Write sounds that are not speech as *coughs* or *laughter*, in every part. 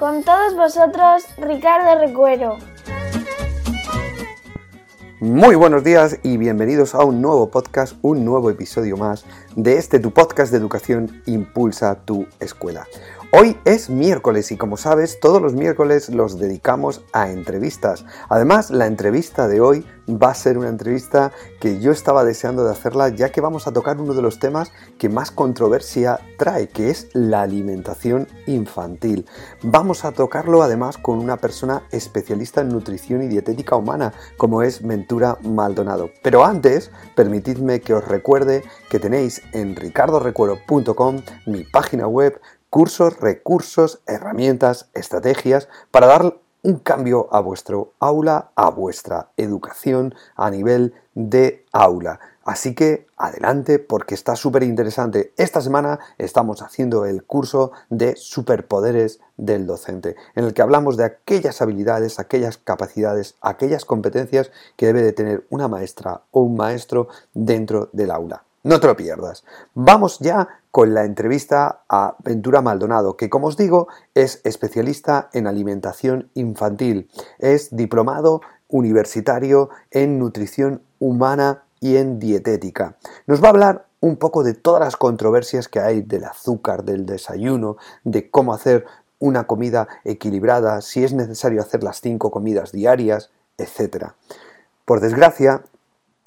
Con todos vosotros, Ricardo Recuero. Muy buenos días y bienvenidos a un nuevo podcast, un nuevo episodio más de este tu podcast de educación Impulsa tu escuela. Hoy es miércoles y como sabes, todos los miércoles los dedicamos a entrevistas. Además, la entrevista de hoy va a ser una entrevista que yo estaba deseando de hacerla ya que vamos a tocar uno de los temas que más controversia trae, que es la alimentación infantil. Vamos a tocarlo además con una persona especialista en nutrición y dietética humana, como es Ventura Maldonado. Pero antes, permitidme que os recuerde que tenéis en ricardorecuero.com mi página web cursos, recursos, herramientas, estrategias para dar un cambio a vuestro aula, a vuestra educación a nivel de aula. Así que adelante porque está súper interesante. Esta semana estamos haciendo el curso de superpoderes del docente, en el que hablamos de aquellas habilidades, aquellas capacidades, aquellas competencias que debe de tener una maestra o un maestro dentro del aula. No te lo pierdas. Vamos ya con la entrevista a Ventura Maldonado, que como os digo es especialista en alimentación infantil, es diplomado universitario en nutrición humana y en dietética. Nos va a hablar un poco de todas las controversias que hay del azúcar, del desayuno, de cómo hacer una comida equilibrada, si es necesario hacer las cinco comidas diarias, etc. Por desgracia,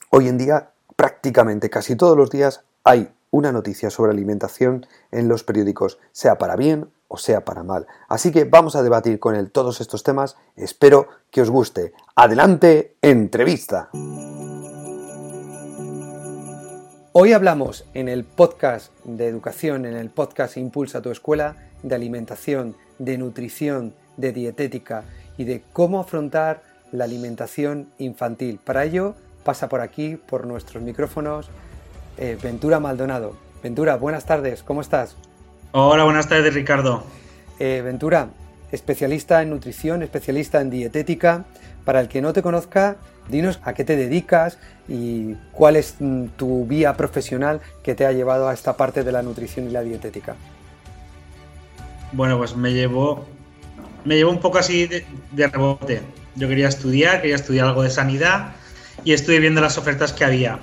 hoy en día prácticamente casi todos los días hay una noticia sobre alimentación en los periódicos, sea para bien o sea para mal. Así que vamos a debatir con él todos estos temas. Espero que os guste. Adelante, entrevista. Hoy hablamos en el podcast de educación, en el podcast Impulsa tu escuela, de alimentación, de nutrición, de dietética y de cómo afrontar la alimentación infantil. Para ello pasa por aquí, por nuestros micrófonos, eh, Ventura Maldonado. Ventura, buenas tardes, ¿cómo estás? Hola, buenas tardes, Ricardo. Eh, Ventura, especialista en nutrición, especialista en dietética. Para el que no te conozca, dinos a qué te dedicas y cuál es mm, tu vía profesional que te ha llevado a esta parte de la nutrición y la dietética. Bueno, pues me llevó, me llevó un poco así de, de rebote. Yo quería estudiar, quería estudiar algo de sanidad y estuve viendo las ofertas que había.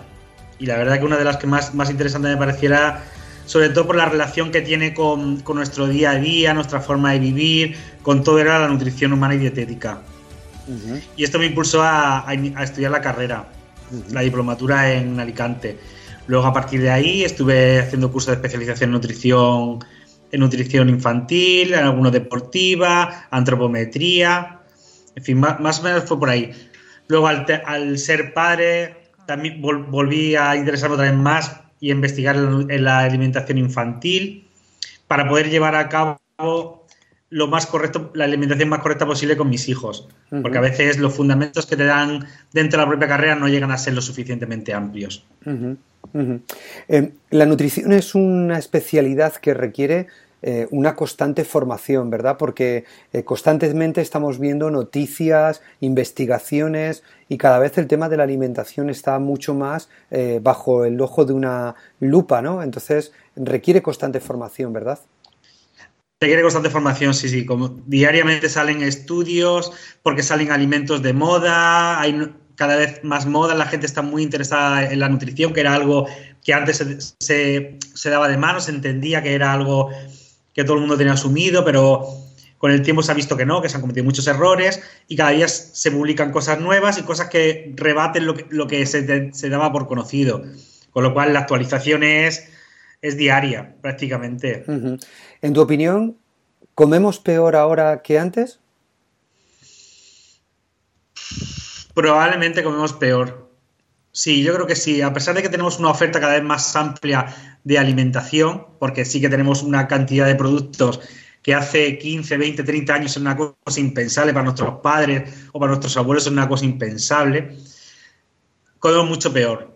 Y la verdad que una de las que más, más interesante me pareciera, sobre todo por la relación que tiene con, nuestro día a día, nuestra forma de vivir, con todo era la nutrición humana y dietética. Y esto me impulsó a, estudiar la carrera, la diplomatura en Alicante. Luego a partir de ahí estuve haciendo cursos de especialización en nutrición, en nutrición infantil, en alguno deportiva, antropometría, en fin, más, más o menos fue por ahí. Luego, al, ser padre, también volví a interesarme otra vez más y a investigar en la alimentación infantil para poder llevar a cabo lo más correcto, la alimentación más correcta posible con mis hijos. Porque a veces los fundamentos que te dan dentro de la propia carrera no llegan a ser lo suficientemente amplios. Em, la nutrición es una especialidad que requiere eh, una constante formación, ¿verdad? Porque eh, constantemente estamos viendo noticias, investigaciones y cada vez el tema de la alimentación está mucho más eh, bajo el ojo de una lupa, ¿no? Entonces requiere constante formación, ¿verdad? Requiere constante formación, sí, sí. Como diariamente salen estudios, porque salen alimentos de moda, hay cada vez más moda, la gente está muy interesada en la nutrición, que era algo que antes se, se, se daba de mano, se entendía que era algo que todo el mundo tenía asumido, pero con el tiempo se ha visto que no, que se han cometido muchos errores y cada día se publican cosas nuevas y cosas que rebaten lo que, se, daba por conocido. Con lo cual la actualización es, es diaria prácticamente. En tu opinión, ¿comemos peor ahora que antes? Probablemente comemos peor. Sí, yo creo que sí. A pesar de que tenemos una oferta cada vez más amplia de alimentación, porque sí que tenemos una cantidad de productos que hace 15, 20, 30 años era una cosa impensable para nuestros padres o para nuestros abuelos, es una cosa impensable. Todo mucho peor,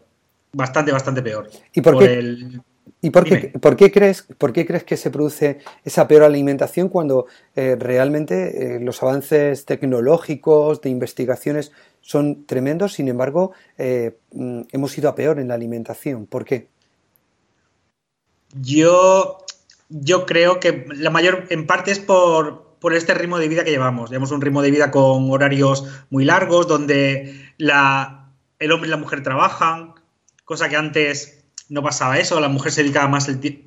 bastante, bastante peor. ¿Y por, qué? ¿Y por qué, por qué, crees, por qué crees que se produce esa peor alimentación cuando eh, realmente eh, los avances tecnológicos, de investigaciones, son tremendos? Sin embargo, eh, mm, hemos ido a peor en la alimentación. ¿Por qué? Yo, yo creo que la mayor, en parte es por, este ritmo de vida que llevamos. Llevamos un ritmo de vida con horarios muy largos, donde la, el hombre y la mujer trabajan, cosa que antes no pasaba eso. La mujer se dedicaba más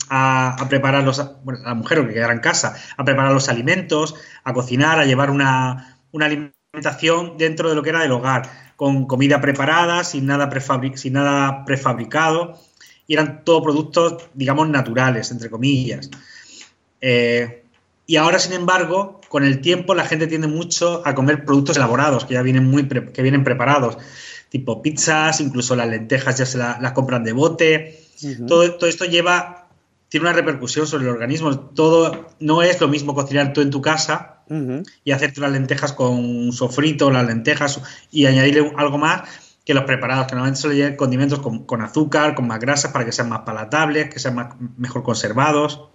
a, preparar los, bueno, la mujer que quedara en casa, a preparar los alimentos, a cocinar, a llevar una, alimentación dentro de lo que era del hogar, con comida preparada, sin nada, sin nada prefabricado y eran todos productos, digamos, naturales, entre comillas. Eh, y ahora, sin embargo, con el tiempo la gente tiende mucho a comer productos elaborados, que ya vienen, muy que vienen preparados, tipo pizzas, incluso las lentejas ya se las compran de bote. todo, todo esto lleva, tiene una repercusión sobre el organismo. Todo no es lo mismo cocinar tú en tu casa y hacerte las lentejas con sofrito, las lentejas y añadirle algo más que los preparados, que normalmente suelen llevar condimentos con, azúcar, con más grasas para que sean más palatables, que sean más, mejor conservados.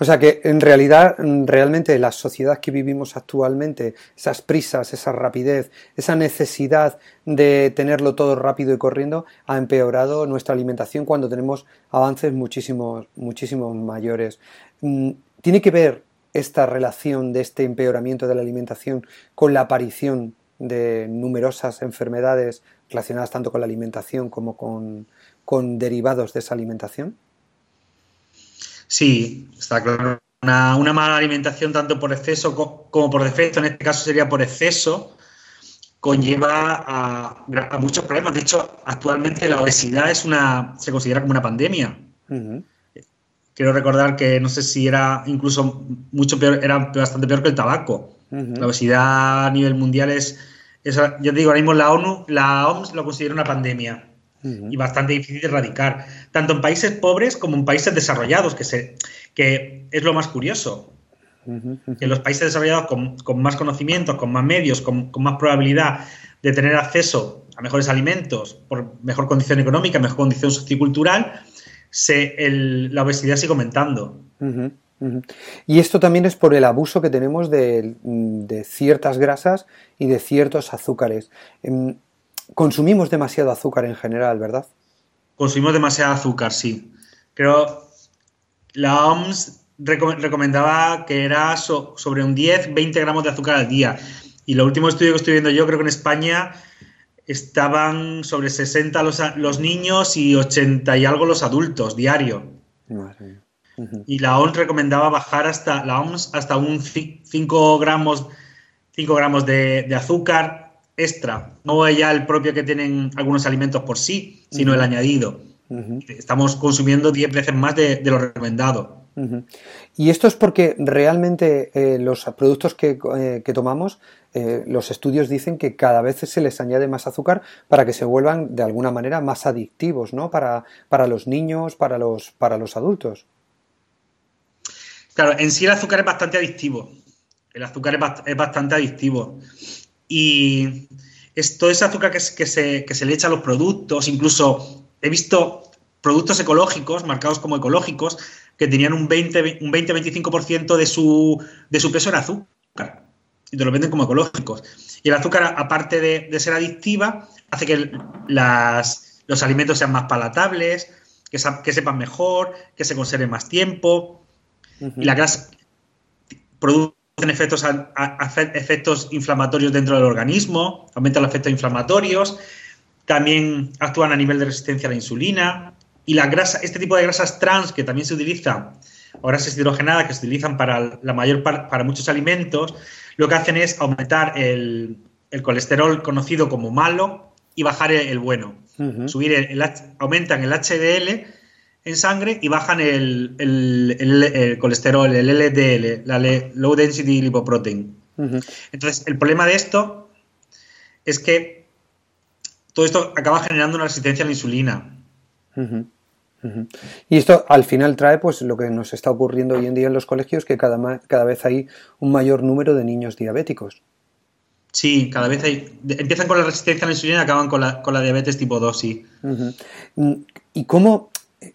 O sea que en realidad, realmente la sociedad que vivimos actualmente, esas prisas, esa rapidez, esa necesidad de tenerlo todo rápido y corriendo, ha empeorado nuestra alimentación cuando tenemos avances muchísimos, muchísimos mayores. Mm, ¿Tiene que ver esta relación de este empeoramiento de la alimentación con la aparición de numerosas enfermedades relacionadas tanto con la alimentación como con, derivados de esa alimentación? Sí, está claro. Una, mala alimentación, tanto por exceso como por defecto, en este caso sería por exceso, conlleva a, muchos problemas. De hecho, actualmente la obesidad es una, se considera como una pandemia. Quiero recordar que no sé si era incluso mucho peor, era bastante peor que el tabaco. La obesidad a nivel mundial es, yo te digo, ahora mismo la ONU, la OMS lo considera una pandemia y bastante difícil de erradicar, tanto en países pobres como en países desarrollados, que, se, que es lo más curioso. Que los países desarrollados con, más conocimientos, con más medios, con, más probabilidad de tener acceso a mejores alimentos, por mejor condición económica, mejor condición sociocultural, se, la obesidad sigue aumentando. Y esto también es por el abuso que tenemos de, ciertas grasas y de ciertos azúcares. Em, consumimos demasiado azúcar en general, ¿verdad? Consumimos demasiado azúcar, sí. Creo la OMS recomendaba que era sobre un 10, 20 gramos de azúcar al día. Y lo último estudio que estoy viendo yo, creo que en España estaban sobre 60 los, los niños y 80 y algo los adultos diario. Y la OMS recomendaba bajar hasta, la OMS hasta un 5 gramos, 5 gramos de, azúcar extra. No ya el propio que tienen algunos alimentos por sí, sino el añadido. Estamos consumiendo 10 veces más de, lo recomendado. Y esto es porque realmente eh, los productos que, eh, que tomamos, eh, los estudios dicen que cada vez se les añade más azúcar para que se vuelvan de alguna manera más adictivos, ¿no? Para, para los niños, para los, para los adultos. Claro, en sí el azúcar es bastante adictivo. El azúcar es, bastante adictivo. Y es todo ese azúcar que, se, le echa a los productos, incluso he visto productos ecológicos, marcados como ecológicos, que tenían un 20-25% de su, de su peso en azúcar. Y te lo venden como ecológicos. Y el azúcar, aparte de, ser adictiva, hace que los alimentos sean más palatables, que, que sepan mejor, que se conserven más tiempo. Y la grasa producen efectos, efectos inflamatorios dentro del organismo, aumentan los efectos inflamatorios, también actúan a nivel de resistencia a la insulina. Y la grasa, este tipo de grasas trans que también se utilizan, grasas hidrogenadas que se utilizan para la mayor para muchos alimentos, lo que hacen es aumentar el, colesterol conocido como malo y bajar el, bueno. Subir el, aumentan el HDL en sangre y bajan el, colesterol, el LDL, la Low Density Lipoprotein. Entonces, el problema de esto es que todo esto acaba generando una resistencia a la insulina. Y esto al final trae pues lo que nos está ocurriendo hoy en día en los colegios, que cada, cada vez hay un mayor número de niños diabéticos. Sí, cada vez hay. Empiezan con la resistencia a la insulina y acaban con la, con la diabetes tipo 2, sí. Mm, ¿Y cómo,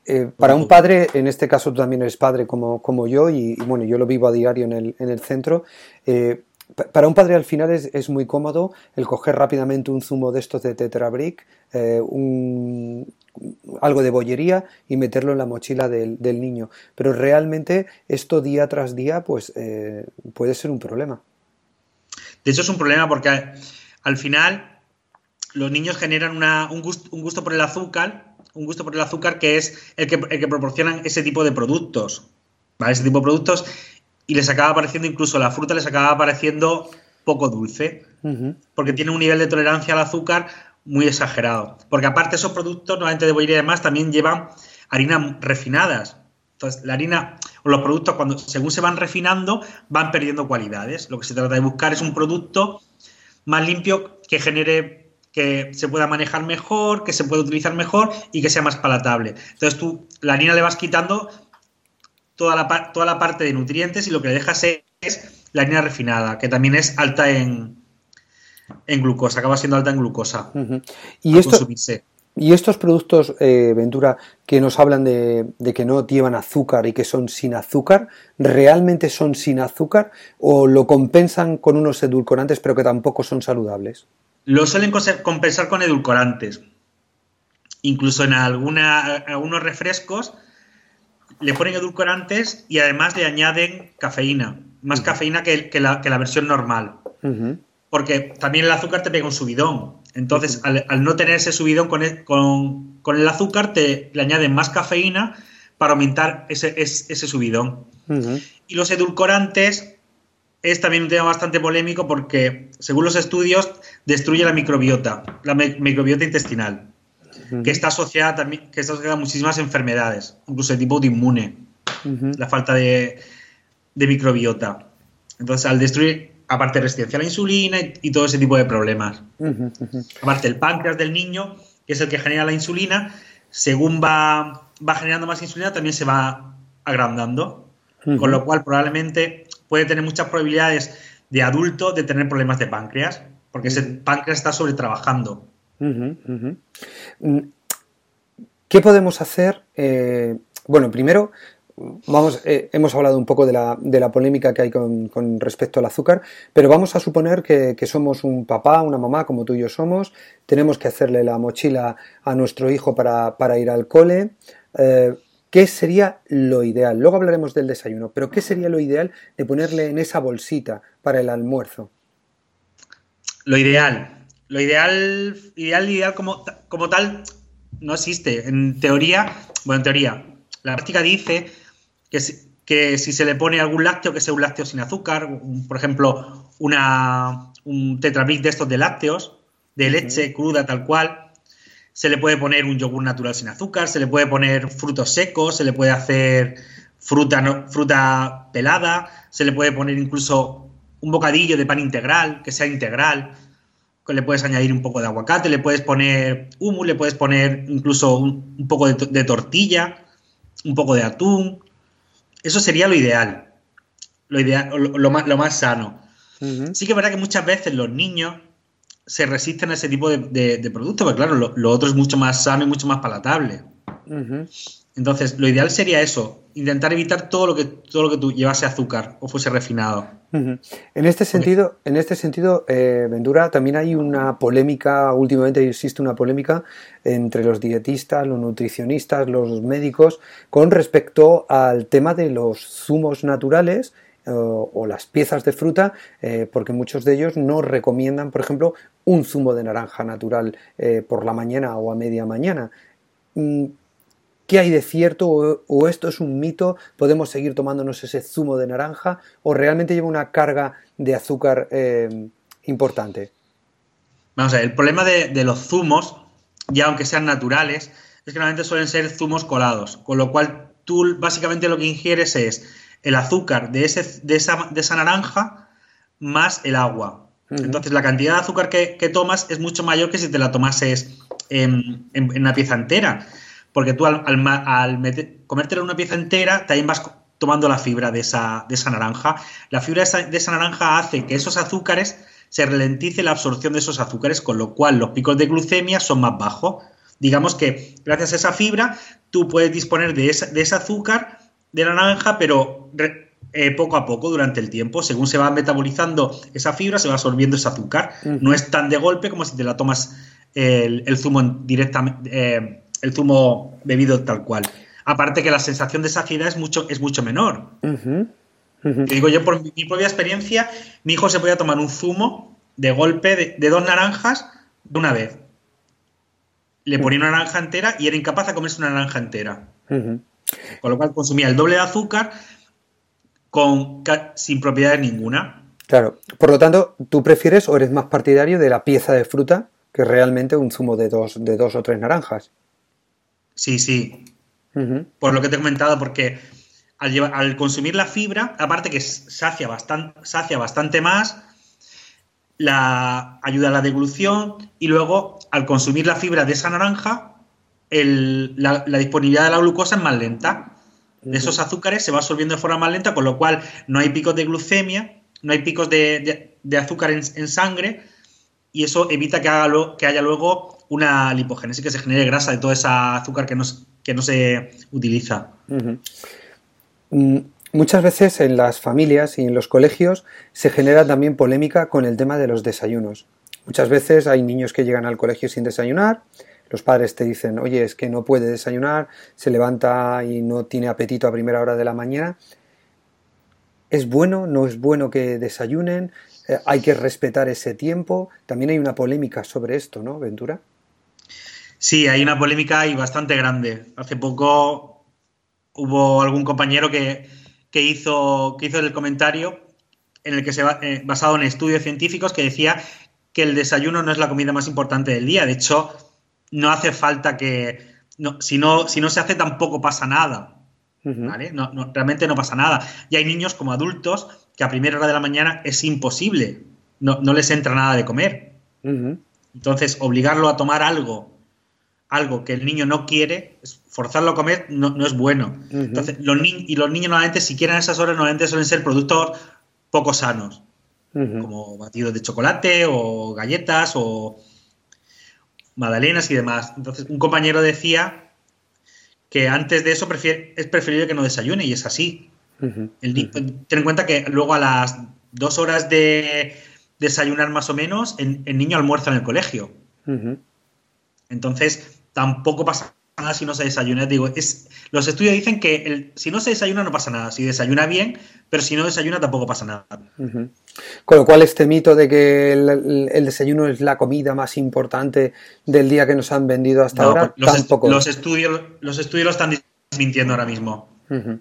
eh, para un padre, en este caso tú también eres padre como, como yo, y, bueno, yo lo vivo a diario en el, en el centro, eh, para un padre al final es, muy cómodo el coger rápidamente un zumo de estos de Tetrabric, eh, un, algo de bollería y meterlo en la mochila del, niño. Pero realmente esto día tras día pues puede ser un problema. De hecho es un problema porque al final los niños generan un, gusto, un gusto por el azúcar un gusto por el azúcar que es el que, el que proporcionan ese tipo de productos. ¿vale? Ese tipo de productos y les acaba pareciendo, incluso la fruta les acaba pareciendo poco dulce, porque tiene un nivel de tolerancia al azúcar muy exagerado. Porque aparte esos productos, normalmente de bollería y demás, también llevan harinas refinadas. Entonces, la harina o los productos, cuando según se van refinando, van perdiendo cualidades. Lo que se trata de buscar es un producto más limpio que genere que se pueda manejar mejor, que se pueda utilizar mejor y que sea más palatable. Entonces tú la harina le vas quitando toda la, toda la parte de nutrientes y lo que le dejas es la harina refinada, que también es alta en, en glucosa, acaba siendo alta en glucosa. ¿Y, esto, y estos productos, eh, Ventura, que nos hablan de, de, que no llevan azúcar y que son sin azúcar, ¿realmente son sin azúcar o lo compensan con unos edulcorantes pero que tampoco son saludables? Lo suelen compensar con edulcorantes. Incluso en alguna, algunos refrescos le ponen edulcorantes y además le añaden cafeína. Más cafeína que, la, versión normal. Porque también el azúcar te pega un subidón. Entonces, al, no tener ese subidón con el, con, el azúcar, te le añaden más cafeína para aumentar ese, ese, subidón. Y los edulcorantes es también un tema bastante polémico porque, según los estudios, destruye la microbiota, la microbiota intestinal, que está asociada también, que está asociada a muchísimas enfermedades, incluso de tipo autoinmune, la falta de, microbiota. Entonces, al destruir, aparte resistencia a la insulina y, todo ese tipo de problemas. Aparte, el páncreas del niño, que es el que genera la insulina, según va, va generando más insulina, también se va agrandando. Con lo cual, probablemente puede tener muchas probabilidades de adulto de tener problemas de páncreas, porque ese páncreas está sobretrabajando. Mm, ¿Qué podemos hacer? Eh, bueno, primero, vamos, eh, hemos hablado un poco de la, polémica que hay con, respecto al azúcar, pero vamos a suponer que, somos un papá, una mamá, como tú y yo somos, tenemos que hacerle la mochila a nuestro hijo para, ir al cole. Eh, ¿Qué sería lo ideal? Luego hablaremos del desayuno, pero ¿qué sería lo ideal de ponerle en esa bolsita para el almuerzo? Lo ideal. Lo ideal, ideal, ideal como, como tal, no existe. En teoría, bueno, en teoría, la práctica dice que si, que si se le pone algún lácteo, que sea un lácteo sin azúcar, por ejemplo, una, un tetrabric de estos de lácteos, de leche cruda tal cual, se le puede poner un yogur natural sin azúcar, se le puede poner frutos secos, se le puede hacer fruta, fruta pelada, se le puede poner incluso un bocadillo de pan integral, que sea integral, que le puedes añadir un poco de aguacate, le puedes poner humus, le puedes poner incluso un, poco de, tortilla, un poco de atún. Eso sería lo ideal, lo, ideal, lo, más, lo más sano. Sí que es verdad que muchas veces los niños se resisten a ese tipo de, de, productos, porque claro, lo, otro es mucho más sano y mucho más palatable. Entonces, lo ideal sería eso, intentar evitar todo lo que todo lo que tú llevase azúcar o fuese refinado. En este sentido, en este sentido, eh, Vendura, también hay una polémica, últimamente existe una polémica entre los dietistas, los nutricionistas, los médicos, con respecto al tema de los zumos naturales o, las piezas de fruta, eh, porque muchos de ellos no recomiendan, por ejemplo, un zumo de naranja natural eh, por la mañana o a media mañana. Mm, ¿Qué hay de cierto o, esto es un mito? ¿Podemos seguir tomándonos ese zumo de naranja o realmente lleva una carga de azúcar eh, importante? Vamos a ver, el problema de, de los zumos, ya aunque sean naturales, es que normalmente suelen ser zumos colados, con lo cual tú básicamente lo que ingieres es el azúcar de, ese, de, esa, de esa naranja más el agua. Entonces la cantidad de azúcar que, tomas es mucho mayor que si te la tomases en, en, una pieza entera. Porque tú al, al, comértelo una pieza entera, también vas tomando la fibra de esa, de esa naranja. La fibra de esa, de esa naranja hace que esos azúcares se ralentice la absorción de esos azúcares, con lo cual los picos de glucemia son más bajos. Digamos que gracias a esa fibra tú puedes disponer de, de ese azúcar de la naranja, pero eh, poco a poco durante el tiempo. Según se va metabolizando esa fibra, se va absorbiendo ese azúcar. No es tan de golpe como si te la tomas el, zumo directamente, eh, el zumo bebido tal cual. Aparte que la sensación de saciedad es mucho, es mucho menor digo yo, por mi propia experiencia, mi hijo se podía tomar un zumo de golpe de, dos naranjas de una vez. Le ponía una naranja entera y era incapaz de comerse una naranja entera. Con lo cual consumía el doble de azúcar con, sin propiedades ninguna. Claro, por lo tanto, ¿tú prefieres o eres más partidario de la pieza de fruta que realmente un zumo de dos, de dos o tres naranjas? Sí, sí. Por lo que te he comentado, porque al, consumir la fibra, aparte que sacia bastante, sacia bastante más, la, ayuda a la deglución y luego al consumir la fibra de esa naranja, la, disponibilidad de la glucosa es más lenta. De esos azúcares se va absorbiendo de forma más lenta, con lo cual no hay picos de glucemia, no hay picos de, azúcar en, sangre y eso evita que, haga que haya luego una lipogénesis, que se genere grasa de todo ese azúcar que no, que no se utiliza. Mm, muchas veces en las familias y en los colegios se genera también polémica con el tema de los desayunos. Muchas veces hay niños que llegan al colegio sin desayunar, los padres te dicen, oye, es que no puede desayunar, se levanta y no tiene apetito a primera hora de la mañana. ¿Es bueno? ¿No es bueno que desayunen? Eh, ¿Hay que respetar ese tiempo? También hay una polémica sobre esto, ¿no, Ventura? Sí, hay una polémica y bastante grande. Hace poco hubo algún compañero que, hizo, que hizo el comentario en el que se va, eh, basado en estudios científicos que decía que el desayuno no es la comida más importante del día. De hecho, no hace falta que. No, si, no, si no se hace, tampoco pasa nada. ¿vale? No, realmente no pasa nada. Y hay niños como adultos que a primera hora de la mañana es imposible. No, les entra nada de comer. Entonces, obligarlo a tomar algo algo que el niño no quiere, forzarlo a comer no, es bueno. Entonces, los y los niños normalmente, si quieren esas horas, normalmente suelen ser productos poco sanos, como batidos de chocolate o galletas o magdalenas y demás. Entonces, un compañero decía que antes de eso es preferible que no desayune y es así. ten en cuenta que luego a las dos horas de desayunar más o menos, el, niño almuerza en el colegio. Entonces, tampoco pasa nada si no se desayuna. Digo, es, los estudios dicen que el, si no se desayuna no pasa nada, si desayuna bien, pero si no desayuna tampoco pasa nada. Con lo cual este mito de que el, desayuno es la comida más importante del día que nos han vendido hasta ahora, los, tampoco. los, estudios, los estudios lo están desmintiendo ahora mismo.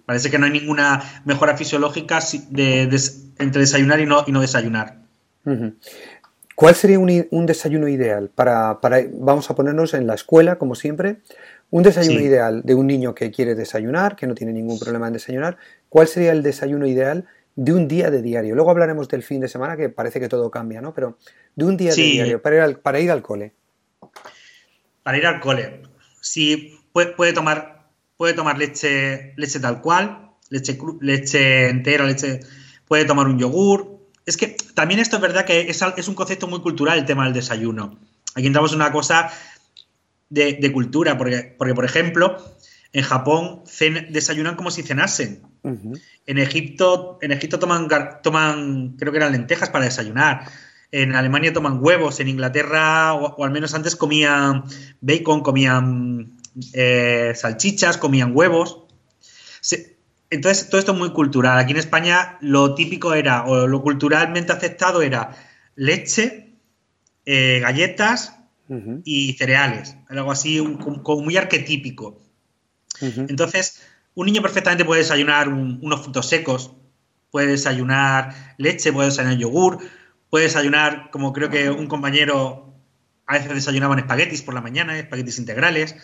Parece que no hay ninguna mejora fisiológica de, entre desayunar y no, y no desayunar. ¿Cuál sería un, desayuno ideal para, vamos a ponernos en la escuela, como siempre, un desayuno ideal de un niño que quiere desayunar, que no tiene ningún problema en desayunar? ¿Cuál sería el desayuno ideal de un día de diario? Luego hablaremos del fin de semana, que parece que todo cambia, ¿no? Pero de un día de diario, para ir, al, para ir al cole. Para ir al cole. Sí, puede, tomar, puede tomar leche, leche tal cual, leche, leche entera, leche, puede tomar un yogur, es que también esto es verdad que es, un concepto muy cultural el tema del desayuno. Aquí entramos en una cosa de, cultura, porque, porque, por ejemplo, en Japón desayunan como si cenasen. En Egipto, en Egipto toman, toman, creo que eran lentejas para desayunar. En Alemania toman huevos. En Inglaterra, o, al menos antes, comían bacon, comían eh, salchichas, comían huevos. Entonces, todo esto es muy cultural. Aquí en España lo típico era, o lo culturalmente aceptado era leche, eh, galletas y cereales. Algo así, como muy arquetípico. Entonces, un niño perfectamente puede desayunar unos frutos secos, puede desayunar leche, puede desayunar yogur, puede desayunar, como creo que un compañero a veces desayunaban espaguetis por la mañana, espaguetis integrales.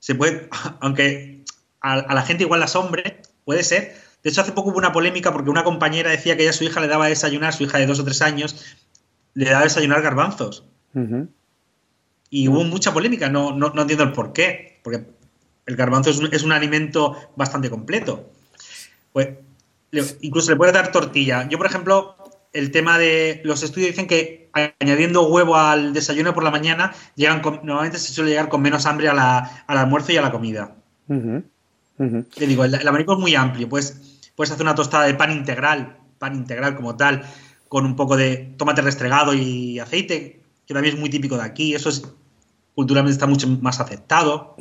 Se puede, *laughs* aunque a, la gente igual la asombre, Puede ser. De hecho, hace poco hubo una polémica porque una compañera decía que ella a su hija le daba a desayunar, su hija de dos o tres años, le daba a desayunar garbanzos. Y hubo mucha polémica, no, no, entiendo el por qué. Porque el garbanzo es un, alimento bastante completo. Pues incluso le puedes dar tortilla. Yo, por ejemplo, el tema de los estudios dicen que añadiendo huevo al desayuno por la mañana, llegan normalmente se suele llegar con menos hambre al almuerzo y a la comida. Te digo, el, abanico es muy amplio. Pues puedes hacer una tostada de pan integral, pan integral como tal, con un poco de tomate restregado y aceite, que también es muy típico de aquí. Eso es culturalmente está mucho más aceptado.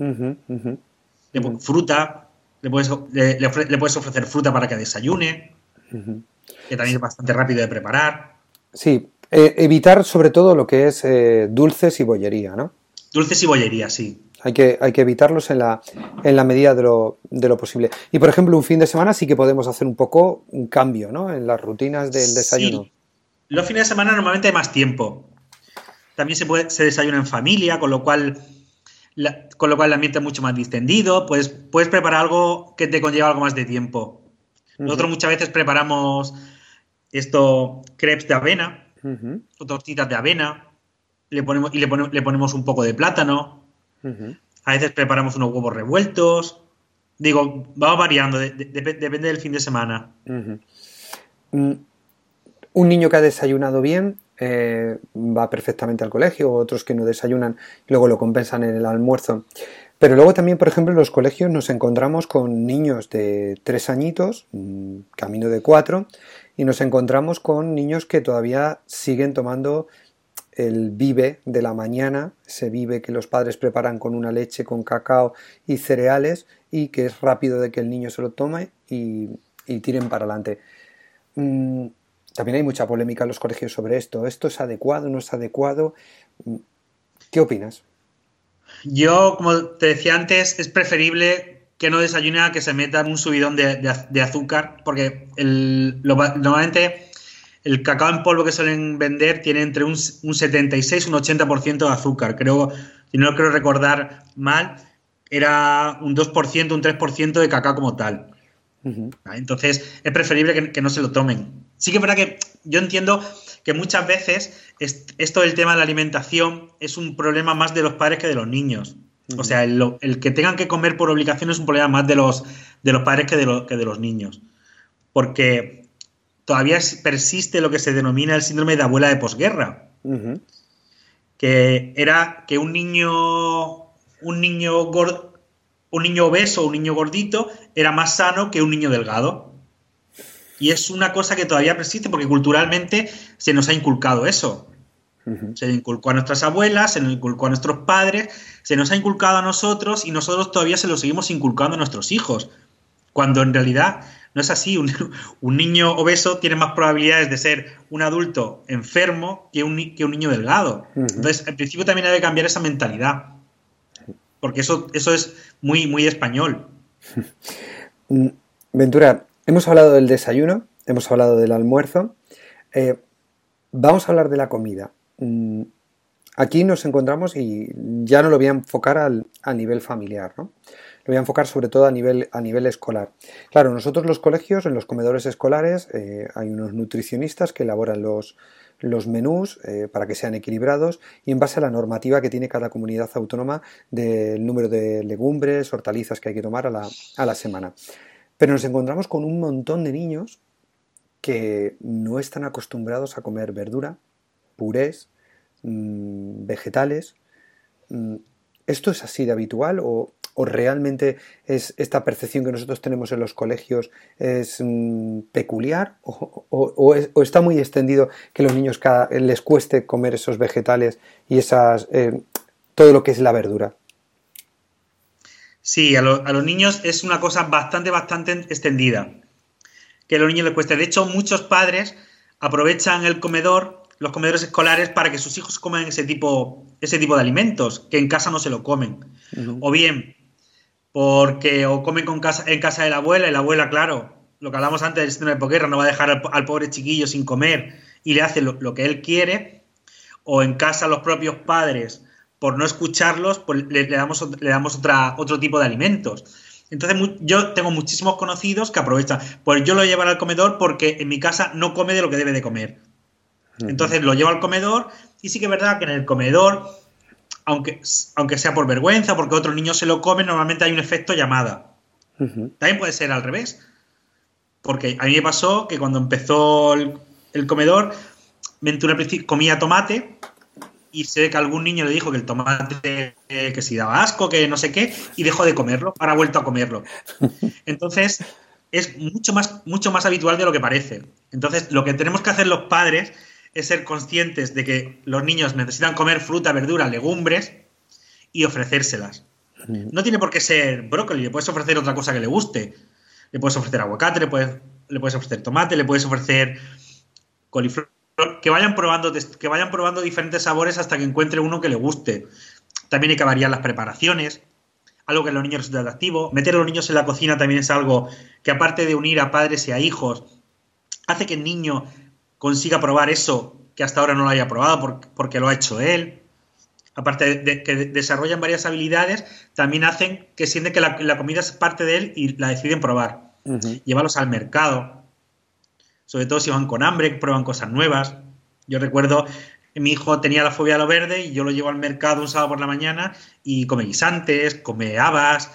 fruta, le puedes, le, puedes, ofrecer fruta para que desayune, que también es bastante rápido de preparar. Sí, eh, evitar sobre todo lo que es eh, dulces y bollería, ¿no? Dulces y bollería, sí. Hay que, hay que evitarlos en la, en la medida de lo, de lo, posible. Y por ejemplo, un fin de semana sí que podemos hacer un poco un cambio, ¿no? En las rutinas del desayuno. Los fines de semana normalmente hay más tiempo. También se, puede, se desayuna en familia, con lo cual con lo cual el ambiente es mucho más distendido. Puedes, puedes preparar algo que te conlleva algo más de tiempo. Nosotros muchas veces preparamos esto, crepes de avena, o tortitas de avena, le ponemos, y le, le ponemos un poco de plátano. A veces preparamos unos huevos revueltos. Digo, va variando, depende del fin de semana. Mm, un niño que ha desayunado bien eh, va perfectamente al colegio, otros que no desayunan luego lo compensan en el almuerzo. Pero luego también, por ejemplo, en los colegios nos encontramos con niños de tres añitos, mm, camino de cuatro, y nos encontramos con niños que todavía siguen tomando el vive de la mañana, ese vive que los padres preparan con una leche, con cacao y cereales, y que es rápido de que el niño se lo tome y, tiren para adelante. Mm, también hay mucha polémica en los colegios sobre esto. ¿Esto es adecuado? ¿No es adecuado? ¿Qué opinas? Yo, como te decía antes, es preferible que no desayune a que se meta en un subidón de, azúcar, porque normalmente el cacao en polvo que suelen vender tiene entre un, 76 y un 80% de azúcar. Creo, si no lo quiero recordar mal, era un 2%, un 3% de cacao como tal. Entonces, es preferible que, no se lo tomen. Sí que es verdad que yo entiendo que muchas veces esto del tema de la alimentación es un problema más de los padres que de los niños. O sea, el, que tengan que comer por obligación es un problema más de los, de los padres que de, que de los niños. Porque todavía persiste lo que se denomina el síndrome de abuela de posguerra. Que era que un niño, un niño gordo, un niño obeso o un niño gordito era más sano que un niño delgado. Y es una cosa que todavía persiste porque culturalmente se nos ha inculcado eso. Se inculcó a nuestras abuelas, se nos inculcó a nuestros padres, se nos ha inculcado a nosotros y nosotros todavía se lo seguimos inculcando a nuestros hijos. Cuando en realidad no es así. *laughs* Un, niño obeso tiene más probabilidades de ser un adulto enfermo que un, que un niño delgado. Entonces, en principio también debe cambiar esa mentalidad porque eso, eso es muy, muy español. *laughs* Mm, Ventura, hemos hablado del desayuno, hemos hablado del almuerzo, eh, vamos a hablar de la comida. Mm, aquí nos encontramos y ya no lo voy a enfocar al, a nivel familiar, ¿no? Lo voy a enfocar sobre todo a nivel, a nivel escolar. Claro, nosotros los colegios, en los comedores escolares, eh, hay unos nutricionistas que elaboran los, los menús eh, para que sean equilibrados y en base a la normativa que tiene cada comunidad autónoma del número de legumbres, hortalizas que hay que tomar a la, semana. Pero nos encontramos con un montón de niños que no están acostumbrados a comer verdura, purés, mm, vegetales. Mm, ¿Esto es así de habitual o o realmente es esta percepción que nosotros tenemos en los colegios es mm, peculiar o, está muy extendido que a los niños les cueste comer esos vegetales y esas eh, todo lo que es la verdura. Sí, a, a, los niños es una cosa bastante, bastante extendida. Que a los niños les cueste. De hecho, muchos padres aprovechan el comedor, los comedores escolares, para que sus hijos coman ese tipo, ese tipo de alimentos, que en casa no se lo comen. O bien, porque o comen con casa, en casa de la abuela y la abuela, claro, lo que hablamos antes del síndrome de poguerra, no va a dejar al, pobre chiquillo sin comer y le hace lo, que él quiere, o en casa los propios padres, por no escucharlos, pues le, damos, le damos otra, otro tipo de alimentos. Entonces yo tengo muchísimos conocidos que aprovechan, pues yo lo llevo al comedor porque en mi casa no come de lo que debe de comer. Entonces lo llevo al comedor y sí que es verdad que en el comedor aunque, aunque sea por vergüenza, porque otros niños se lo comen, normalmente hay un efecto llamada. También puede ser al revés. Porque a mí me pasó que cuando empezó el, comedor, Ventura comía tomate y sé que algún niño le dijo que el tomate que si daba asco, que no sé qué, y dejó de comerlo, ahora ha vuelto a comerlo. *laughs* Entonces, es mucho más, mucho más habitual de lo que parece. Entonces, lo que tenemos que hacer los padres es ser conscientes de que los niños necesitan comer fruta, verdura, legumbres y ofrecérselas. No tiene por qué ser brócoli, le puedes ofrecer otra cosa que le guste. Le puedes ofrecer aguacate, le puedes, le puedes ofrecer tomate, le puedes ofrecer coliflor que vayan probando que vayan probando diferentes sabores hasta que encuentre uno que le guste. También hay que variar las preparaciones, algo que a los niños resulta atractivo. Meter a los niños en la cocina también es algo que aparte de unir a padres y a hijos, hace que el niño consiga probar eso que hasta ahora no lo haya probado porque, lo ha hecho él. Aparte de, que desarrollan varias habilidades, también hacen que sienten que la, comida es parte de él y la deciden probar. Llevarlos al mercado, sobre todo si van con hambre, prueban cosas nuevas. Yo recuerdo, mi hijo tenía la fobia a lo verde y yo lo llevo al mercado un sábado por la mañana y come guisantes, come habas,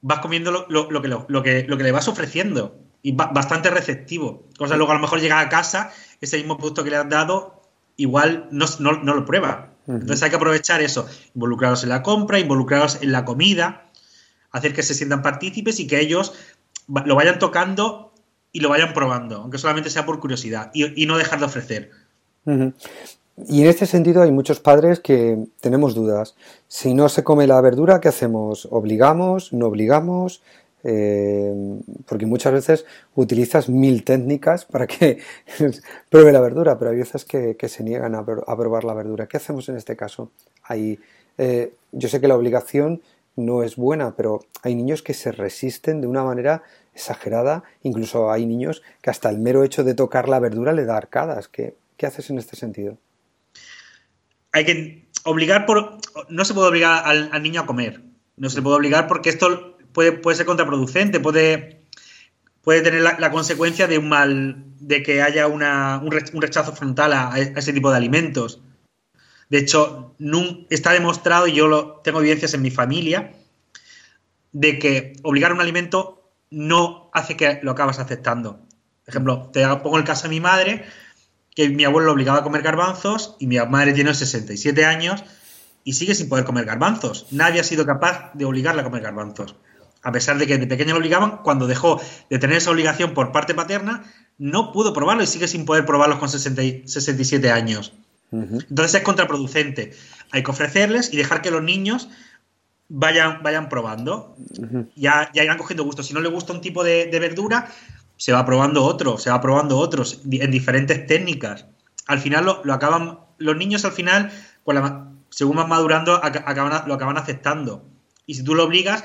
vas comiendo lo, que, lo, que, lo que le vas ofreciendo y bastante receptivo. O sea, luego a lo mejor llega a casa, ese mismo producto que le has dado, igual no, lo prueba. Entonces hay que aprovechar eso, involucrarlos en la compra, involucrarlos en la comida, hacer que se sientan partícipes y que ellos lo vayan tocando y lo vayan probando, aunque solamente sea por curiosidad, y, no dejar de ofrecer. Y en este sentido hay muchos padres que tenemos dudas. Si no se come la verdura, ¿qué hacemos? ¿Obligamos? ¿No obligamos? Eh, porque muchas veces utilizas mil técnicas para que *laughs* pruebe la verdura, pero hay veces que, se niegan a, probar la verdura. ¿Qué hacemos en este caso? Hay, eh, yo sé que la obligación no es buena, pero hay niños que se resisten de una manera exagerada. Incluso hay niños que hasta el mero hecho de tocar la verdura le da arcadas. ¿Qué, haces en este sentido? Hay que obligar por. No se puede obligar al, niño a comer. No se puede obligar porque esto puede, puede ser contraproducente, puede, puede tener la, consecuencia de un mal. de que haya un, rechazo frontal a, ese tipo de alimentos. De hecho, está demostrado, y yo lo, tengo evidencias en mi familia, de que obligar un alimento no hace que lo acabas aceptando. Por ejemplo, te pongo el caso de mi madre, que mi abuelo lo obligaba a comer garbanzos y mi madre tiene 67 años y sigue sin poder comer garbanzos. Nadie ha sido capaz de obligarla a comer garbanzos. A pesar de que de pequeña lo obligaban, cuando dejó de tener esa obligación por parte paterna, no pudo probarlo y sigue sin poder probarlos con 67 años. Entonces es contraproducente. Hay que ofrecerles y dejar que los niños vayan, vayan probando. ya, ya irán cogiendo gusto. Si no le gusta un tipo de, verdura, se va probando otro, se va probando otros en diferentes técnicas. Al final lo, acaban, los niños al final, según van madurando, acaban, lo acaban aceptando. Y si tú lo obligas,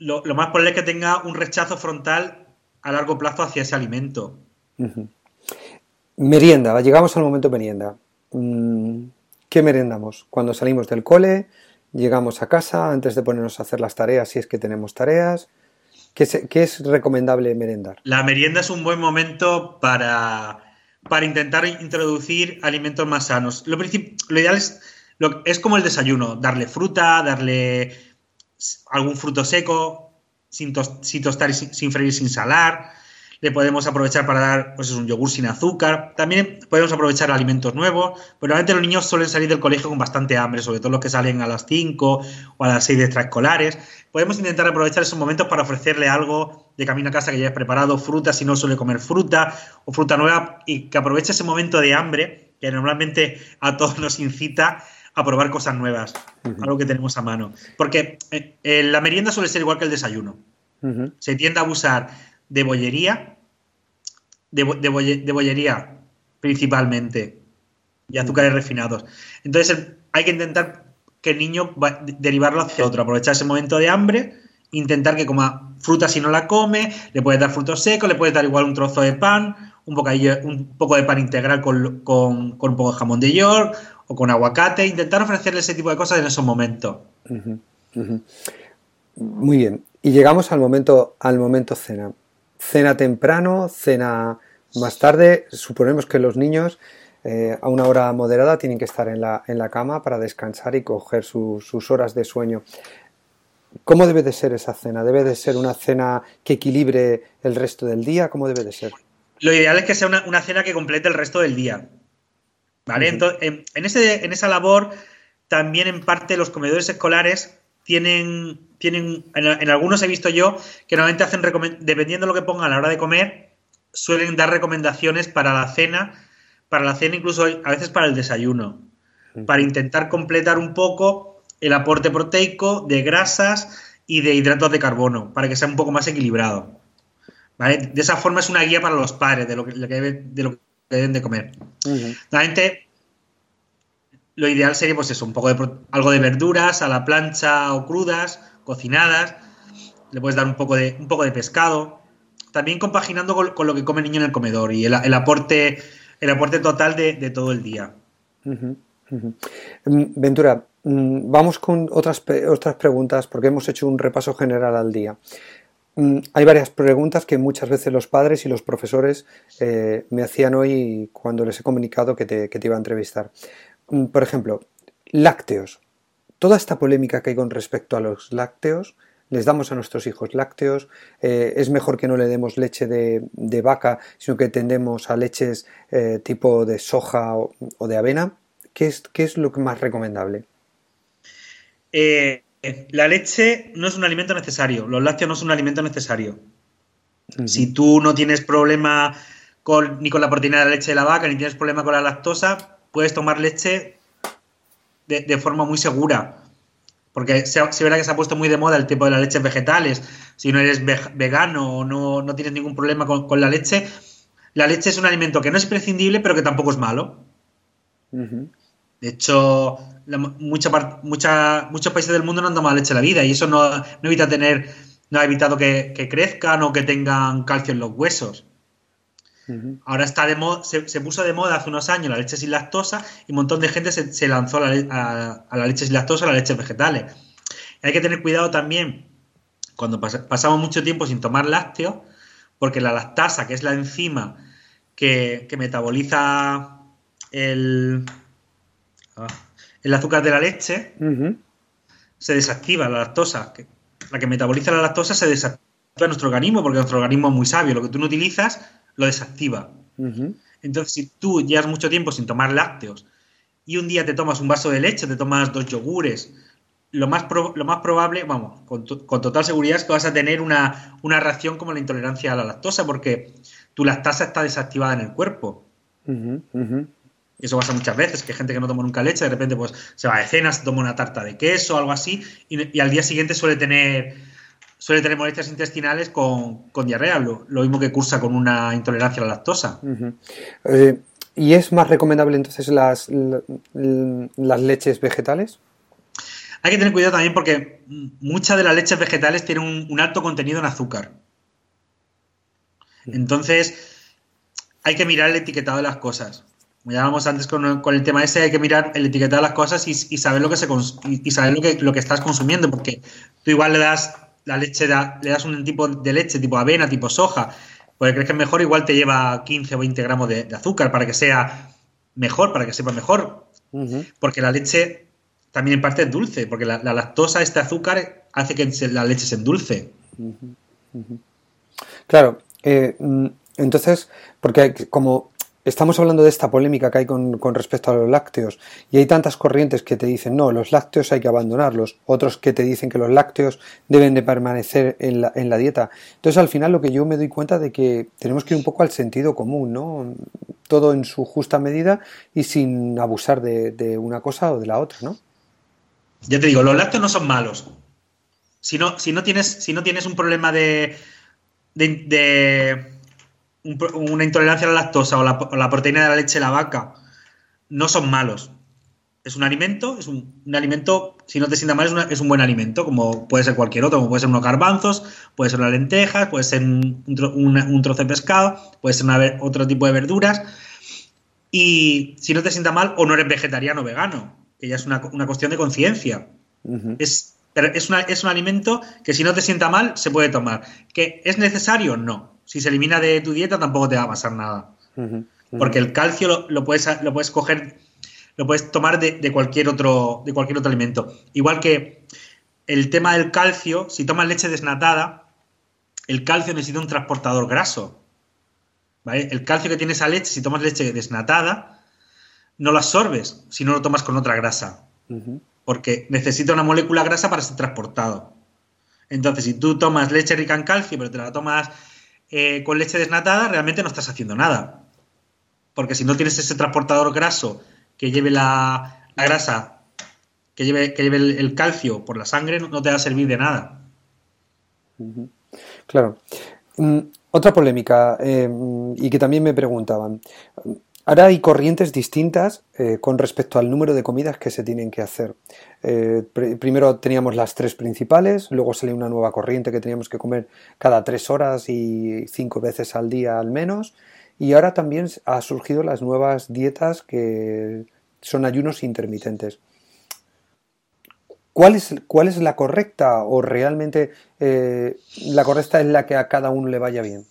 lo, más probable es que tenga un rechazo frontal a largo plazo hacia ese alimento. Merienda, llegamos al momento merienda. Mm, ¿Qué merendamos? Cuando salimos del cole, llegamos a casa antes de ponernos a hacer las tareas, si es que tenemos tareas. ¿Qué es, recomendable merendar? La merienda es un buen momento para, para intentar introducir alimentos más sanos. Lo, lo ideal es, es como el desayuno, darle fruta, darle algún fruto seco, sin, tostar y sin, sin freír, sin salar le podemos aprovechar para dar pues, un yogur sin azúcar. También podemos aprovechar alimentos nuevos. Pero los niños suelen salir del colegio con bastante hambre, sobre todo los que salen a las 5 o a las 6 de extraescolares. Podemos intentar aprovechar esos momentos para ofrecerle algo de camino a casa que ya hayas preparado, fruta si no suele comer fruta o fruta nueva y que aproveche ese momento de hambre que normalmente a todos nos incita a probar cosas nuevas, algo que tenemos a mano. Porque eh, eh, la merienda suele ser igual que el desayuno. Se tiende a abusar de bollería, de, bollería principalmente, y azúcares refinados. Entonces hay que intentar que el niño va, derivarlo hacia otro, aprovechar ese momento de hambre, intentar que coma fruta si no la come, le puedes dar frutos secos, le puedes dar igual un trozo de pan, un, un poco de pan integral con, un poco de jamón de york o con aguacate, intentar ofrecerle ese tipo de cosas en esos momentos. Muy bien. Y llegamos al momento, al momento cena cena temprano, cena más tarde. Suponemos que los niños eh, a una hora moderada tienen que estar en la, en la cama para descansar y coger sus horas de sueño. ¿Cómo debe de ser esa cena? ¿Debe de ser una cena que equilibre el resto del día? ¿Cómo debe de ser? Lo ideal es que sea una, cena que complete el resto del día. ¿Vale? Entonces, en, ese, en esa labor, también en parte los comedores escolares tienen, tienen en, algunos he visto yo, que normalmente hacen, dependiendo de lo que pongan a la hora de comer, suelen dar recomendaciones para la cena, para la cena incluso a veces para el desayuno, para intentar completar un poco el aporte proteico de grasas y de hidratos de carbono, para que sea un poco más equilibrado. De esa forma es una guía para los padres de lo que, de, lo que de comer. Normalmente lo ideal sería pues eso, un poco de algo de verduras a la plancha o crudas, cocinadas. Le puedes dar un poco de, un poco de pescado. También compaginando con, lo que come el niño en el comedor y el, aporte, el aporte total de, todo el día. Mm, Ventura, mm, vamos con otras, otras preguntas porque hemos hecho un repaso general al día. Mm, hay varias preguntas que muchas veces los padres y los profesores eh, me hacían hoy cuando les he comunicado que te, iba a entrevistar. Mm, por ejemplo, lácteos. Toda esta polémica que hay con respecto a los lácteos, les damos a nuestros hijos lácteos, eh, es mejor que no le demos leche de, vaca, sino que tendemos a leches eh, tipo de soja o, de avena. ¿Qué es, ¿Qué es, lo más recomendable? La leche no es un alimento necesario, los lácteos no son un alimento necesario. Si tú no tienes problema con, ni con la proteína de la leche de la vaca, ni tienes problema con la lactosa, puedes tomar leche de, forma muy segura. Porque se, verá que se ha puesto muy de moda el tipo de las leches vegetales. Si no eres vegano o no, tienes ningún problema con, la leche, la leche es un alimento que no es prescindible, pero que tampoco es malo. De hecho, mucha, muchos países del mundo no han tomado leche la vida y eso no, evita tener, no ha evitado que, que, crezcan o que tengan calcio en los huesos. Ahora está de se, puso de moda hace unos años la leche sin lactosa y un montón de gente se, lanzó a la, leche sin lactosa, a las leches vegetales. hay que tener cuidado también cuando pasamos mucho tiempo sin tomar lácteos, porque la lactasa, que es la enzima que, metaboliza el, el azúcar de la leche, se desactiva la lactosa. la que metaboliza la lactosa se desactiva en nuestro organismo, porque nuestro organismo es muy sabio. Lo que tú no utilizas lo desactiva. Entonces, si tú llevas mucho tiempo sin tomar lácteos y un día te tomas un vaso de leche, te tomas dos yogures, lo más, lo más probable, vamos, con, total seguridad es que vas a tener una, reacción como la intolerancia a la lactosa, porque tu lactasa está desactivada en el cuerpo. Eso pasa muchas veces, que gente que no toma nunca leche, de repente pues se va de cena, se toma una tarta de queso o algo así, y al día siguiente suele tener suele tener molestias intestinales con, diarrea, lo, mismo que cursa con una intolerancia a la lactosa. Eh, ¿Y es más recomendable entonces las, las leches vegetales? Hay que tener cuidado también porque muchas de las leches vegetales tienen un, alto contenido en azúcar. Entonces, hay que mirar el etiquetado de las cosas. Como ya antes con, el tema ese, hay que mirar el etiquetado de las cosas y, saber lo que se y saber lo que, lo que estás consumiendo, porque tú igual le das la leche le das un tipo de leche tipo avena, tipo soja, porque crees que es mejor, igual te lleva 15 o 20 gramos de, azúcar para que sea mejor, para que sepa mejor. Porque la leche también en parte es dulce, porque la, lactosa, este azúcar, hace que la leche se endulce. Claro, eh, mm, entonces, porque como estamos hablando de esta polémica que hay con, respecto a los lácteos y hay tantas corrientes que te dicen no, los lácteos hay que abandonarlos, otros que te dicen que los lácteos deben de permanecer en la, en la dieta. Entonces al final lo que yo me doy cuenta de que tenemos que ir un poco al sentido común, ¿no? Todo en su justa medida y sin abusar de, una cosa o de la otra, ¿no? Ya te digo, los lácteos no son malos. Si no, si no, tienes, si no tienes un problema de, de una intolerancia a la lactosa o la, proteína de la leche de la vaca no son malos. Es un alimento, es un, alimento, si no te sienta mal, es, un buen alimento, como puede ser cualquier otro, como puede ser unos garbanzos, puede ser una lenteja, puede ser un, trozo de pescado, puede ser otro tipo de verduras. Y si no te sienta mal, o no eres vegetariano o vegano, que ya es una, cuestión de conciencia. es, es, es un alimento que si no te sienta mal, se puede tomar. ¿Que es necesario? No si se elimina de tu dieta tampoco te va a pasar nada. Porque el calcio lo, puedes, lo puedes coger, lo puedes tomar de, cualquier otro, de cualquier otro alimento. Igual que el tema del calcio, si tomas leche desnatada, el calcio necesita un transportador graso. El calcio que tiene esa leche, si tomas leche desnatada, no lo absorbes si no lo tomas con otra grasa. Porque necesita una molécula grasa para ser transportado. Entonces, si tú tomas leche rica en calcio, pero te la tomas eh, con leche desnatada, realmente no estás haciendo nada. Porque si no tienes ese transportador graso que lleve la, grasa, que lleve, que lleve el, calcio por la sangre, no, te va a servir de nada. Claro. Mm, otra polémica, eh, y que también me preguntaban. Ahora hay corrientes distintas eh, con respecto al número de comidas que se tienen que hacer. Eh, primero teníamos las tres principales, luego salió una nueva corriente que teníamos que comer cada tres horas y cinco veces al día al menos. Y ahora también ha surgido las nuevas dietas que son ayunos intermitentes. ¿Cuál es, cuál es la correcta o realmente eh, la correcta es la que a cada uno le vaya bien?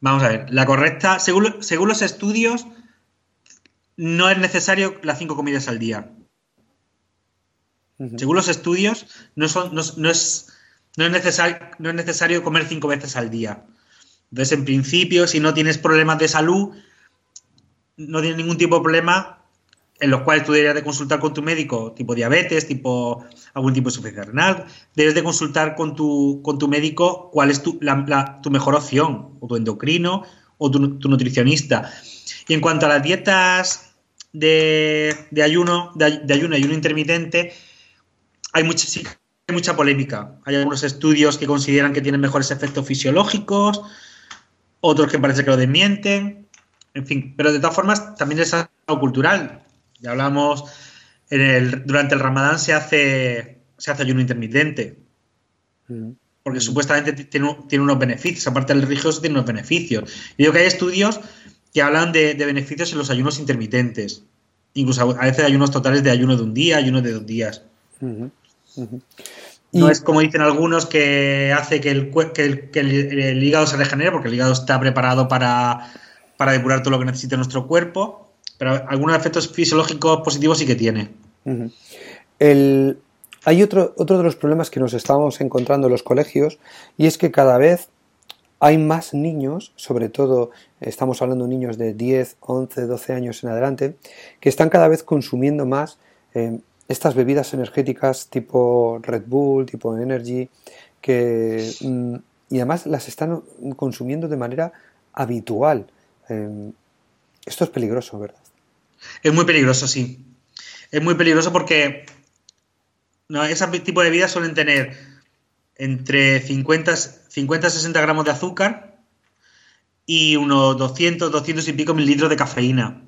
Vamos a ver, la correcta, según, según los estudios, no es necesario las cinco comidas al día. Según los estudios, no, son, no, es, no, es necesario, no es necesario comer cinco veces al día. Entonces, en principio, si no tienes problemas de salud, no tienes ningún tipo de problema en los cuales tú deberías de consultar con tu médico, tipo diabetes, tipo algún tipo de insuficiencia renal, debes de consultar con tu, con tu médico cuál es tu, tu mejor opción, o tu endocrino, o tu, nutricionista. Y en cuanto a las dietas de, ayuno, de, ayuno y ayuno intermitente, hay mucha, hay mucha polémica. Hay algunos estudios que consideran que tienen mejores efectos fisiológicos, otros que parece que lo desmienten, en fin, pero de todas formas también es algo cultural. Ya hablamos, en el, durante el ramadán se hace, se hace ayuno intermitente. Mm. Porque supuestamente tiene, tiene, unos beneficios, aparte del religioso tiene unos beneficios. Y digo que hay estudios que hablan de, beneficios en los ayunos intermitentes. Incluso a veces ayunos totales de ayuno de un día, ayuno de dos días. No es como dicen algunos que hace que el, que el, hígado se regenere, porque el hígado está preparado para, para depurar todo lo que necesita nuestro cuerpo pero algunos efectos fisiológicos positivos sí que tiene. hay otro, otro de los problemas que nos estamos encontrando en los colegios y es que cada vez hay más niños, sobre todo estamos hablando de niños de 10, 11, 12 años en adelante, que están cada vez consumiendo más eh, estas bebidas energéticas tipo Red Bull, tipo Energy, que, mm, y además las están consumiendo de manera habitual. Eh, esto es peligroso, ¿verdad? Es muy peligroso, sí. Es muy peligroso porque no, ese tipo de bebidas suelen tener entre 50, 50 60 gramos de azúcar y unos 200, 200 y pico mililitros de cafeína.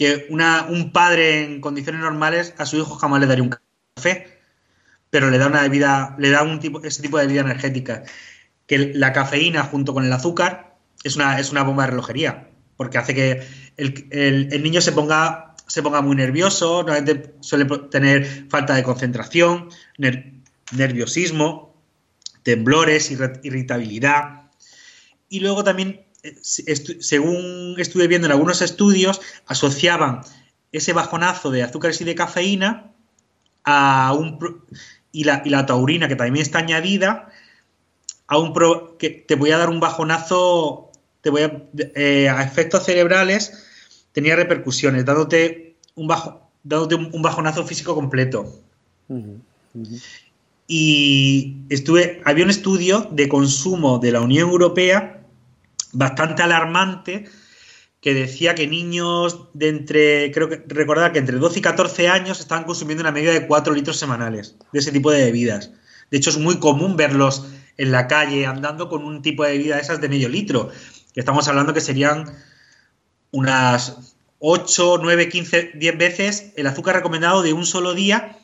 Que un padre en condiciones normales a su hijo jamás le daría un café, pero le da una bebida, le da un tipo, ese tipo de bebida energética. Que la cafeína junto con el azúcar es una, es una bomba de relojería, porque hace que el, niño se ponga, se ponga muy nervioso, suele tener falta de concentración, nerviosismo, temblores, irritabilidad. Y luego también, según estuve viendo en algunos estudios, asociaban ese bajonazo de azúcares y de cafeína a un, y, la, y la taurina, que también está añadida, a un que te voy a dar un bajonazo, te voy a, eh, a efectos cerebrales tenía repercusiones, dándote un, bajo, dándote un bajonazo físico completo. Y estuve, había un estudio de consumo de la Unión Europea bastante alarmante que decía que niños de entre, creo que recordar que entre 12 y 14 años estaban consumiendo una media de 4 litros semanales de ese tipo de bebidas. De hecho, es muy común verlos en la calle andando con un tipo de bebida esas de medio litro. Que estamos hablando que serían unas 8, 9, 15, 10 veces el azúcar recomendado de un solo día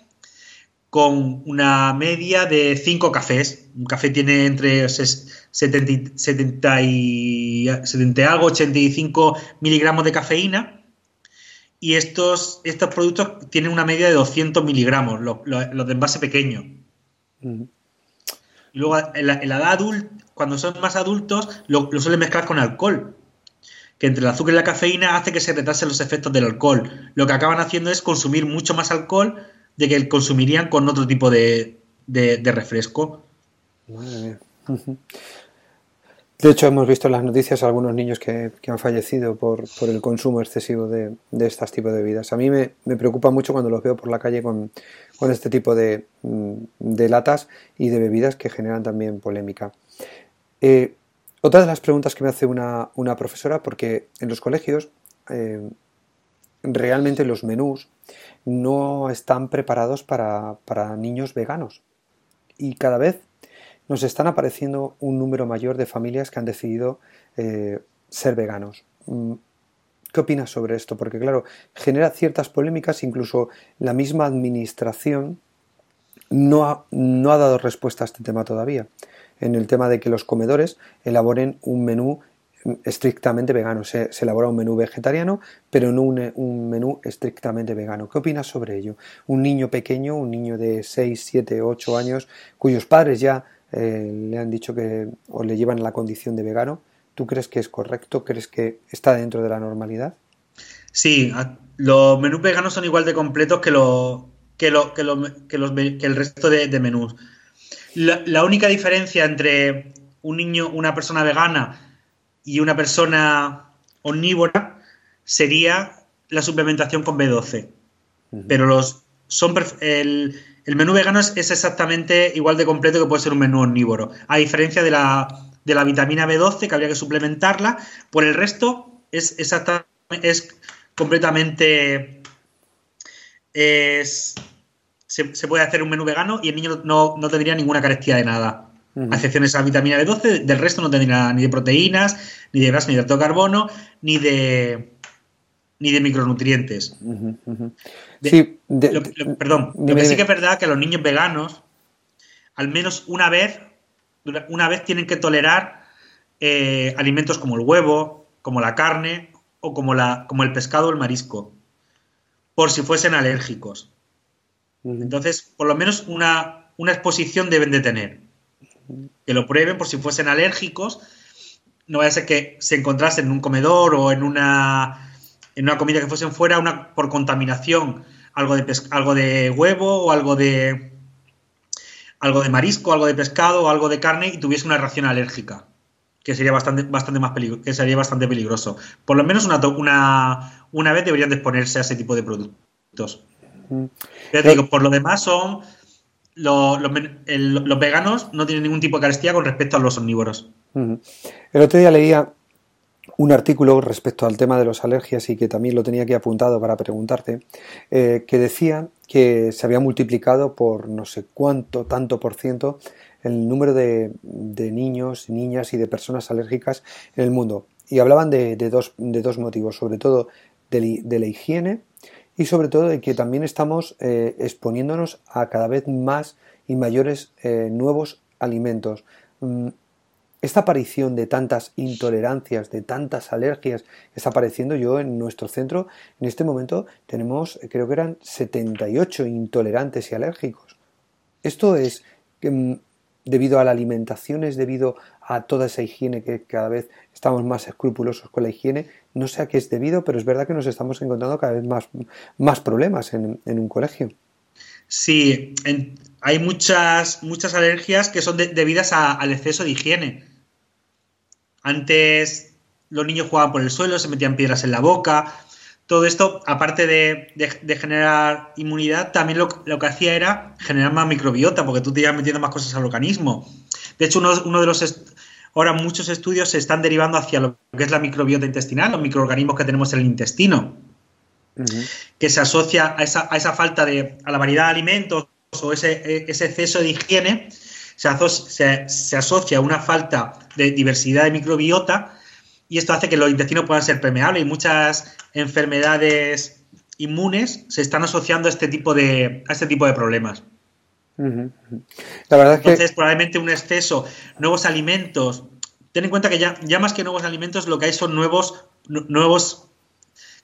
con una media de 5 cafés. Un café tiene entre 70, 70 y 70 algo, 85 miligramos de cafeína. Y estos, estos productos tienen una media de 200 miligramos, los, de envase pequeño. Y luego en la, edad adulta, cuando son más adultos, lo, lo suelen mezclar con alcohol que entre el azúcar y la cafeína hace que se retrasen los efectos del alcohol. Lo que acaban haciendo es consumir mucho más alcohol de que consumirían con otro tipo de, refresco. De hecho, hemos visto en las noticias algunos niños que, han fallecido por, el consumo excesivo de, estos tipos de bebidas. A mí me, preocupa mucho cuando los veo por la calle con, este tipo mm, de, latas y de bebidas que generan también polémica. Eh, otra de las preguntas que me hace una, profesora, porque en los colegios eh, realmente los menús no están preparados para, para niños veganos y cada vez nos están apareciendo un número mayor de familias que han decidido eh, ser veganos. Mm, ¿Qué opinas sobre esto? Porque claro, genera ciertas polémicas, incluso la misma administración no ha, no ha dado respuesta a este tema todavía, en el tema de que los comedores elaboren un menú estrictamente vegano. Se, elabora un menú vegetariano, pero no un, un, menú estrictamente vegano. ¿Qué opinas sobre ello? Un niño pequeño, un niño de 6, 7, 8 años, cuyos padres ya eh, le han dicho que o le llevan a la condición de vegano. ¿Tú crees que es correcto? ¿Crees que está dentro de la normalidad? Sí, los menús veganos son igual de completos que, lo, que, lo, que, los, que el resto de, menús. La, única diferencia entre un niño, una persona vegana y una persona omnívora sería la suplementación con B12. Pero los son el, el menú vegano es, exactamente igual de completo que puede ser un menú omnívoro. A diferencia de la, de la vitamina B12, que habría que suplementarla, por el resto es exactamente, es completamente. Es, se, puede hacer un menú vegano y el niño no, tendría ninguna carestía de nada. A excepción de esa vitamina B12, del resto no tendría ni de proteínas, ni de grasa, ni de alto carbono, ni de ni de micronutrientes. sí, perdón, lo que sí que es verdad que los niños veganos, al menos una vez, una vez tienen que tolerar eh, alimentos como el huevo, como la carne o como, la, como el pescado o el marisco, por si fuesen alérgicos. Entonces, por lo menos una, una exposición deben de tener. Que lo prueben por si fuesen alérgicos. No vaya a ser que se encontrasen en un comedor o en una en una comida que fuesen fuera una, por contaminación, algo de, algo de huevo o algo de algo de marisco, algo de pescado o algo de carne y tuviese una reacción alérgica, que sería bastante, bastante más que sería bastante peligroso. Por lo menos una, una, una vez deberían de exponerse a ese tipo de productos. digo, por lo demás son los, los, veganos no tienen ningún tipo de carestía con respecto a los omnívoros. El otro día leía un artículo respecto al tema de las alergias y que también lo tenía aquí apuntado para preguntarte, eh, que decía que se había multiplicado por no sé cuánto, tanto por ciento, el número de, niños, niñas y de personas alérgicas en el mundo. Y hablaban de, dos, de dos, motivos, sobre todo de, la higiene y sobre todo de que también estamos eh, exponiéndonos a cada vez más y mayores eh, nuevos alimentos. Esta aparición de tantas intolerancias, de tantas alergias está apareciendo yo en nuestro centro. En este momento tenemos, creo que eran 78 intolerantes y alérgicos. Esto es mm, debido a la alimentación, es debido a toda esa higiene que cada vez estamos más escrupulosos con la higiene. No sé a qué es debido, pero es verdad que nos estamos encontrando cada vez más, más problemas en, un colegio. Sí, hay muchas, muchas alergias que son debidas al exceso de higiene. Antes los niños jugaban por el suelo, se metían piedras en la boca. Todo esto, aparte de, generar inmunidad, también lo, que hacía era generar más microbiota, porque tú te ibas metiendo más cosas al organismo. De hecho, uno, de los... ahora muchos estudios se están derivando hacia lo que es la microbiota intestinal, los microorganismos que tenemos en el intestino, que se asocia a esa, a esa, falta de... a la variedad de alimentos o ese, ese exceso de higiene se, asocia, a una falta de diversidad de microbiota y esto hace que los intestinos puedan ser permeables y muchas enfermedades inmunes se están asociando a este tipo de, a este tipo de problemas. La verdad Entonces, probablemente un exceso, nuevos alimentos. Ten en cuenta que ya, ya más que nuevos alimentos, lo que hay son nuevos, nuevos,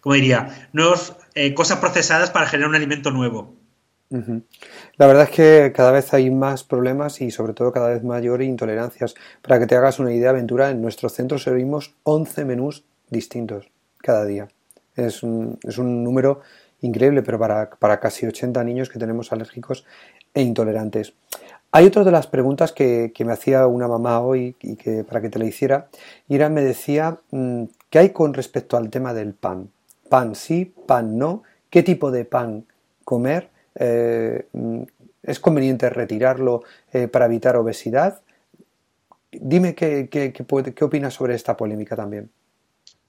¿cómo diría? Nuevos eh, cosas procesadas para generar un alimento nuevo. La verdad es que cada vez hay más problemas y sobre todo cada vez mayor intolerancias. Para que te hagas una idea, Aventura, en nuestro centro servimos 11 menús distintos cada día. Es un, es un número increíble, pero para, casi 80 niños que tenemos alérgicos e intolerantes. Hay otra de las preguntas que, me hacía una mamá hoy y que para que te la hiciera, y me decía, mm, ¿qué hay con respecto al tema del pan? Pan sí, pan no, qué tipo de pan comer, eh, es conveniente retirarlo eh, para evitar obesidad. Dime qué, qué, qué, opinas sobre esta polémica también.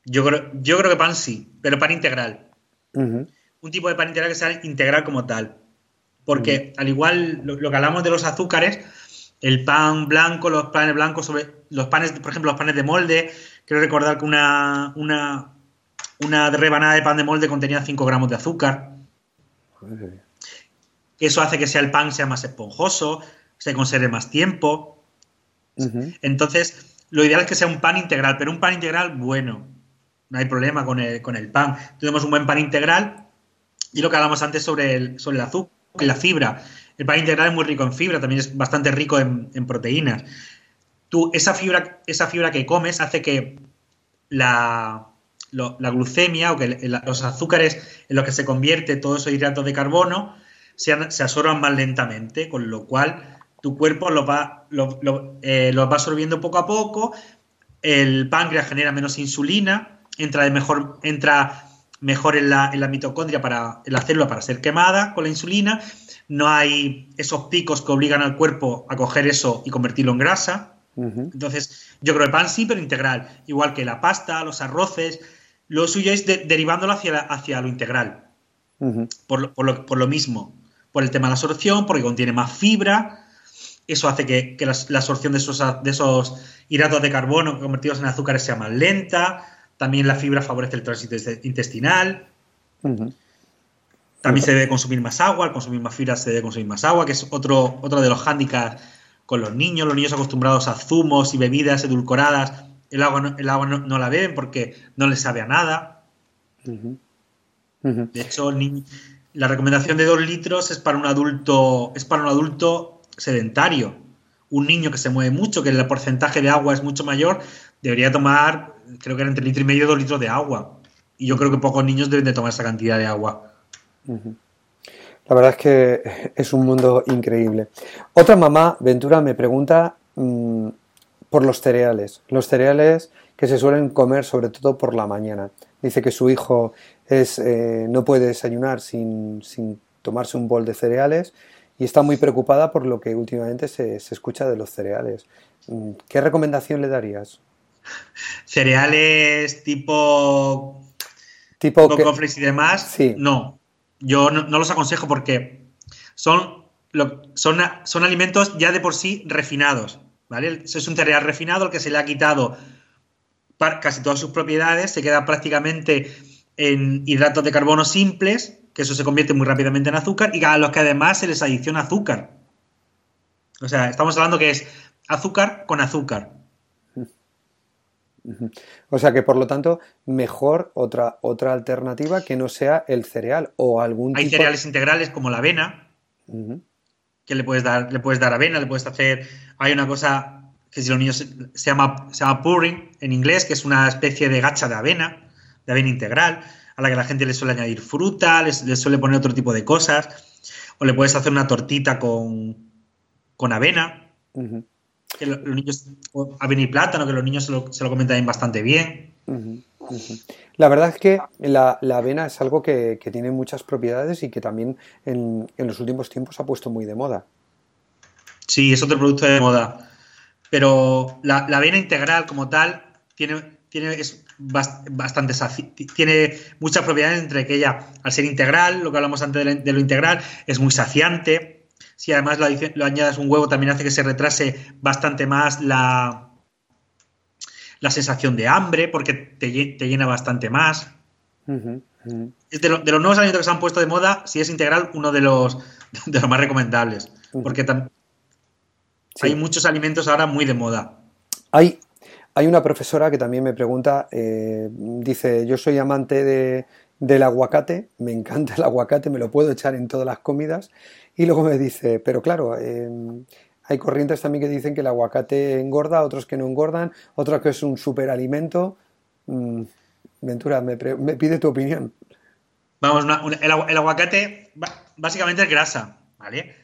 Yo creo, yo creo que pan sí, pero pan integral. Un tipo de pan integral que sea integral como tal. Porque al igual lo, que hablamos de los azúcares, el pan blanco, los panes blancos, sobre los panes, por ejemplo, los panes de molde, quiero recordar que una, una, una rebanada de pan de molde contenía 5 gramos de azúcar. Eso hace que sea el pan sea más esponjoso, se conserve más tiempo. Entonces, lo ideal es que sea un pan integral, pero un pan integral bueno. No hay problema con el, con el pan. Tenemos un buen pan integral y lo que hablamos antes sobre el, sobre el azúcar y la fibra. El pan integral es muy rico en fibra, también es bastante rico en, proteínas. Tú, esa fibra, esa fibra que comes hace que la, la glucemia o que los azúcares en los que se convierte todos esos hidratos de carbono se, absorban más lentamente, con lo cual tu cuerpo los va, eh, va absorbiendo poco a poco, el páncreas genera menos insulina, entra, de mejor, entra mejor en la, en la mitocondria, para, en la célula para ser quemada con la insulina, no hay esos picos que obligan al cuerpo a coger eso y convertirlo en grasa. Entonces, yo creo que el pan sí, pero integral. Igual que la pasta, los arroces, lo suyo es derivándolo hacia, hacia lo integral. por, por, lo, mismo, por el tema de la absorción, porque contiene más fibra. Eso hace que, la, absorción de esos, de esos hidratos de carbono convertidos en azúcares sea más lenta. También la fibra favorece el tránsito intestinal. También se debe consumir más agua. Al consumir más fibra se debe consumir más agua, que es otro, otro de los hándicaps con los niños. Los niños acostumbrados a zumos y bebidas edulcoradas el agua no, el agua no, la beben porque no les sabe a nada. De hecho, la recomendación de dos litros es para un adulto, es para un adulto sedentario. Un niño que se mueve mucho, que el porcentaje de agua es mucho mayor, debería tomar, creo que era entre litro y medio y dos litros de agua. Y yo creo que pocos niños deben de tomar esa cantidad de agua. La verdad es que es un mundo increíble. Otra mamá, Ventura, me pregunta mm, por los cereales. Los cereales que se suelen comer sobre todo por la mañana. Dice que su hijo es, eh, no puede desayunar sin, tomarse un bol de cereales y está muy preocupada por lo que últimamente se, escucha de los cereales. Mm, ¿Qué recomendación le darías? Cereales tipo tipo y demás, sí. no. Yo no, los aconsejo porque son, son, son alimentos ya de por sí refinados. Es un cereal refinado al que se le ha quitado casi todas sus propiedades, se queda prácticamente en hidratos de carbono simples, que eso se convierte muy rápidamente en azúcar, y a los que además se les adiciona azúcar. O sea, estamos hablando que es azúcar con azúcar. O sea que por lo tanto, mejor otra, otra alternativa que no sea el cereal o algún Hay cereales integrales como la avena, que le puedes dar, le puedes dar avena, le puedes hacer. Hay una cosa que si los niños se, llama, se llama pudding en inglés, que es una especie de gacha de avena, de avena integral, a la que la gente le suele añadir fruta, le, suele poner otro tipo de cosas. O le puedes hacer una tortita con, con avena. Que los, niños, avena y plátano, que los niños se lo, se lo comentan bastante bien. La verdad es que la, avena es algo que, tiene muchas propiedades y que también en, los últimos tiempos ha puesto muy de moda. Sí, es otro producto de moda. Pero la, avena integral como tal tiene, tiene es bastante tiene muchas propiedades entre que ella, al ser integral, lo que hablamos antes de, lo integral, es muy saciante. Si además lo, lo añades un huevo, también hace que se retrase bastante más la, la sensación de hambre, porque te, llena bastante más. de, los nuevos alimentos que se han puesto de moda, si es integral, uno de los, *laughs* de los más recomendables. Porque hay muchos alimentos ahora muy de moda. Hay, hay una profesora que también me pregunta, eh, dice, yo soy amante de, del aguacate, me encanta el aguacate, me lo puedo echar en todas las comidas. Y luego me dice, pero claro, eh, hay corrientes también que dicen que el aguacate engorda, otros que no engordan, otros que es un superalimento. Mm. Ventura, me, pide tu opinión. Vamos, el, aguacate básicamente es grasa, ¿vale?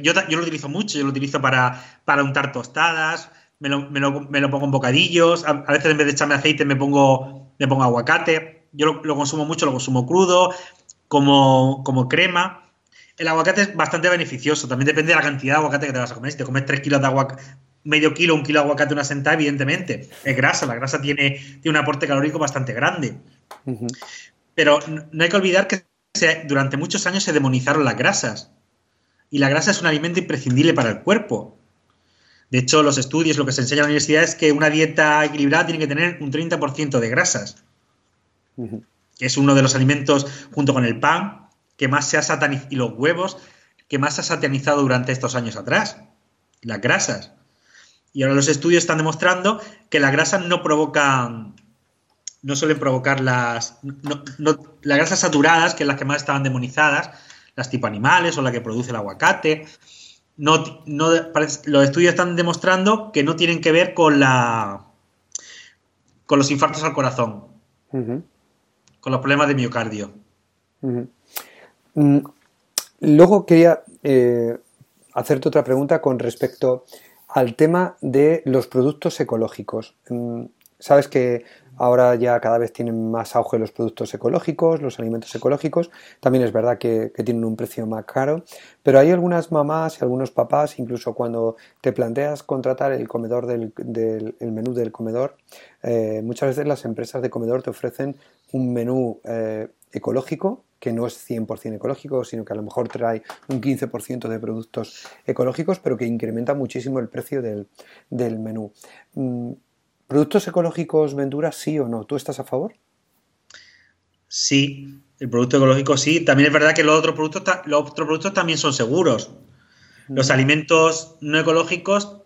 yo, lo utilizo mucho, yo lo utilizo para untar tostadas, me lo, pongo en bocadillos, a, veces en vez de echarme aceite me pongo, me pongo aguacate, yo lo, consumo mucho, lo consumo crudo, como, como crema. El aguacate es bastante beneficioso, también depende de la cantidad de aguacate que te vas a comer. Si te comes 3 kilos de aguacate, medio kilo, un kilo de aguacate una sentada, evidentemente. Es grasa, la grasa tiene, tiene un aporte calórico bastante grande. Pero no hay que olvidar que durante muchos años se demonizaron las grasas. Y la grasa es un alimento imprescindible para el cuerpo. De hecho, los estudios, lo que se enseña en la universidad es que una dieta equilibrada tiene que tener un 30% de grasas. Que es uno de los alimentos, junto con el pan, que más se ha satanizado, y los huevos, que más se ha satanizado durante estos años atrás. Las grasas. Y ahora los estudios están demostrando que las grasas no provocan, no suelen provocar las, las grasas saturadas, que es las que más estaban demonizadas, las tipo animales o la que produce el aguacate, no, no, los estudios están demostrando que no tienen que ver con la con los infartos al corazón, con los problemas de miocardio. Mm, luego quería eh, hacerte otra pregunta con respecto al tema de los productos ecológicos. Mm, sabes que Ahora ya cada vez tienen más auge los productos ecológicos, los alimentos ecológicos. También es verdad que, tienen un precio más caro, pero hay algunas mamás y algunos papás, incluso cuando te planteas contratar el comedor del, menú del comedor, eh, muchas veces las empresas de comedor te ofrecen un menú eh, ecológico que no es 100% ecológico, sino que a lo mejor trae un 15% de productos ecológicos, pero que incrementa muchísimo el precio del, menú. Mm, ¿Productos ecológicos, Ventura, sí o no? ¿Tú estás a favor? Sí, el producto ecológico sí. También es verdad que los otros productos, los otros productos también son seguros. Los mm. alimentos no ecológicos,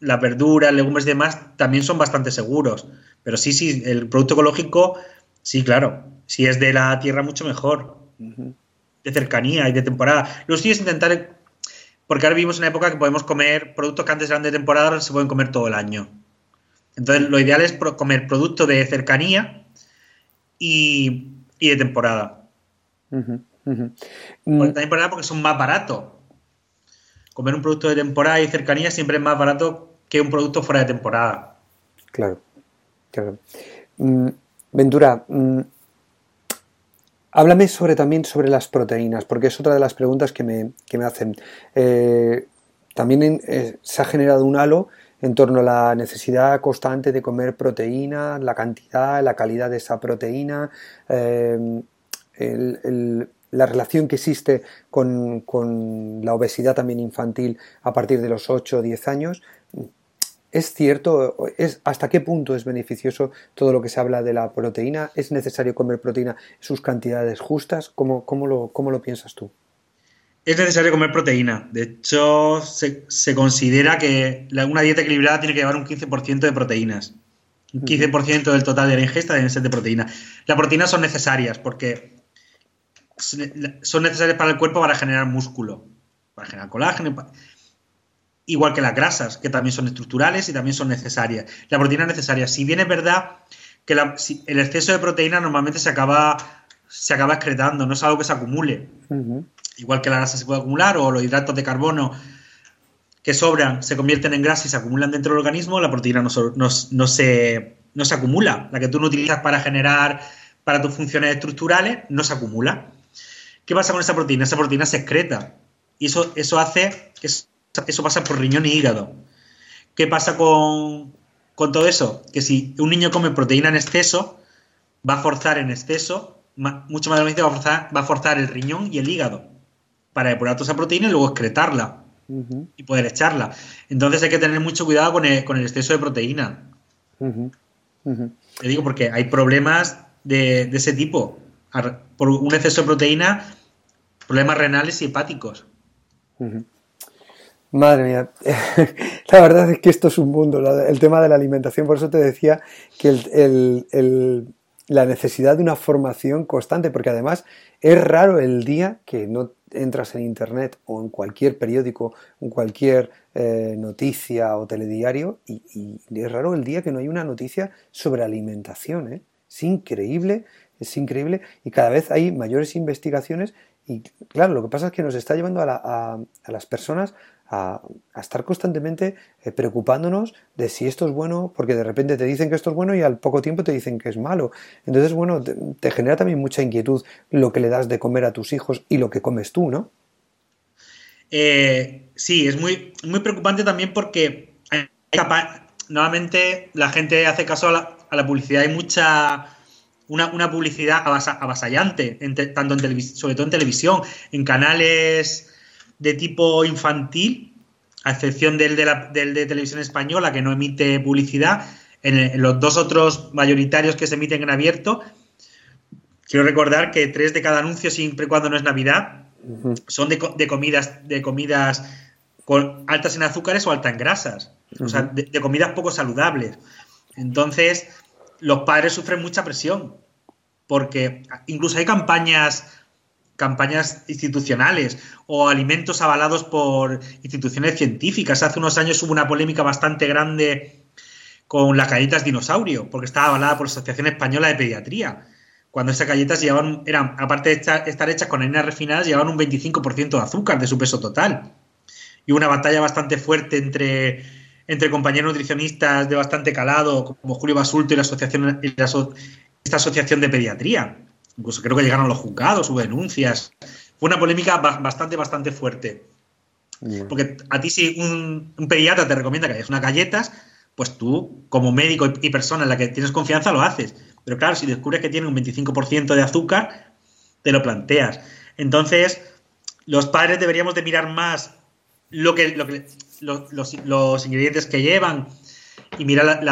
las verduras, legumbres y demás, también son bastante seguros. Pero sí, sí, el producto ecológico, sí, claro. Si es de la tierra, mucho mejor. De cercanía y de temporada. Lo sí es intentar. Porque ahora vivimos en una época que podemos comer productos que antes eran de temporada, ahora se pueden comer todo el año. Entonces, lo ideal es comer producto de cercanía y, de temporada. de temporada porque son más baratos. Comer un producto de temporada y cercanía siempre es más barato que un producto fuera de temporada. Claro, claro. Mm, Ventura, mm, háblame sobre también sobre las proteínas, porque es otra de las preguntas que me, hacen. Eh, también eh, se ha generado un halo en torno a la necesidad constante de comer proteína, la cantidad, la calidad de esa proteína, eh, la relación que existe con, la obesidad también infantil a partir de los 8 o 10 años. ¿Es cierto? Es, ¿Hasta qué punto es beneficioso todo lo que se habla de la proteína? ¿Es necesario comer proteína en sus cantidades justas? ¿Cómo, lo, cómo lo piensas tú? Es necesario comer proteína. De hecho, se, considera que una dieta equilibrada tiene que llevar un 15% de proteínas. Un 15% del total de la ingesta deben ser de proteína. Las proteínas son necesarias porque son necesarias para el cuerpo para generar músculo, para generar colágeno. Igual que las grasas, que también son estructurales y también son necesarias. La proteína es necesaria. Si bien es verdad que el exceso de proteína normalmente se acaba, se acaba excretando, no es algo que se acumule igual que la grasa se puede acumular o los hidratos de carbono que sobran se convierten en grasa y se acumulan dentro del organismo, la proteína no, se, no se acumula. La que tú no utilizas para generar, para tus funciones estructurales, no se acumula. ¿Qué pasa con esa proteína? Esa proteína se excreta. Y eso, eso hace, eso, eso pasa por riñón y hígado. ¿Qué pasa con, con todo eso? Que si un niño come proteína en exceso, va a forzar en exceso, mucho más de lo va a forzar, va a forzar el riñón y el hígado para depurar toda esa proteína y luego excretarla y poder echarla. Entonces hay que tener mucho cuidado con el, exceso de proteína. Te digo porque hay problemas de, ese tipo. Por un exceso de proteína, problemas renales y hepáticos. Madre mía, *laughs* la verdad es que esto es un mundo, el tema de la alimentación, por eso te decía que la necesidad de una formación constante, porque además es raro el día que no entras en internet o en cualquier periódico, en cualquier eh, noticia o telediario y, es raro el día que no hay una noticia sobre alimentación. ¿eh? Es increíble, es increíble y cada vez hay mayores investigaciones y claro, lo que pasa es que nos está llevando a, las personas a, estar constantemente eh, preocupándonos de si esto es bueno, porque de repente te dicen que esto es bueno y al poco tiempo te dicen que es malo. Entonces, bueno, te, genera también mucha inquietud lo que le das de comer a tus hijos y lo que comes tú, ¿no? Eh, sí, es muy, muy preocupante también porque nuevamente la gente hace caso a la publicidad. Hay mucha una, publicidad avasallante, tanto en sobre todo en televisión, en canales de tipo infantil, a excepción del de, la, del de televisión española, que no emite publicidad, en, los dos otros mayoritarios que se emiten en abierto, quiero recordar que tres de cada anuncio, siempre y cuando no es Navidad, son de, comidas, de comidas con altas en azúcares o altas en grasas, o sea, de comidas poco saludables. Entonces, los padres sufren mucha presión, porque incluso hay campañas campañas institucionales o alimentos avalados por instituciones científicas. Hace unos años hubo una polémica bastante grande con las galletas dinosaurio, porque estaba avalada por la Asociación Española de Pediatría. Cuando esas galletas llevaban, eran, aparte de estar, hechas con harinas refinadas, llevaban un 25% de azúcar de su peso total. Y una batalla bastante fuerte entre entre compañeros nutricionistas de bastante calado, como Julio Basulto y la asociación, esta asociación de pediatría. Incluso creo que llegaron los juzgados, hubo denuncias. Fue una polémica bastante, bastante fuerte. Porque a ti si un, pediatra te recomienda que hayas unas galletas, pues tú, como médico y persona en la que tienes confianza, lo haces. Pero claro, si descubres que tiene un 25% de azúcar, te lo planteas. Entonces, los padres deberíamos de mirar más lo que, lo que los, ingredientes que llevan y mirar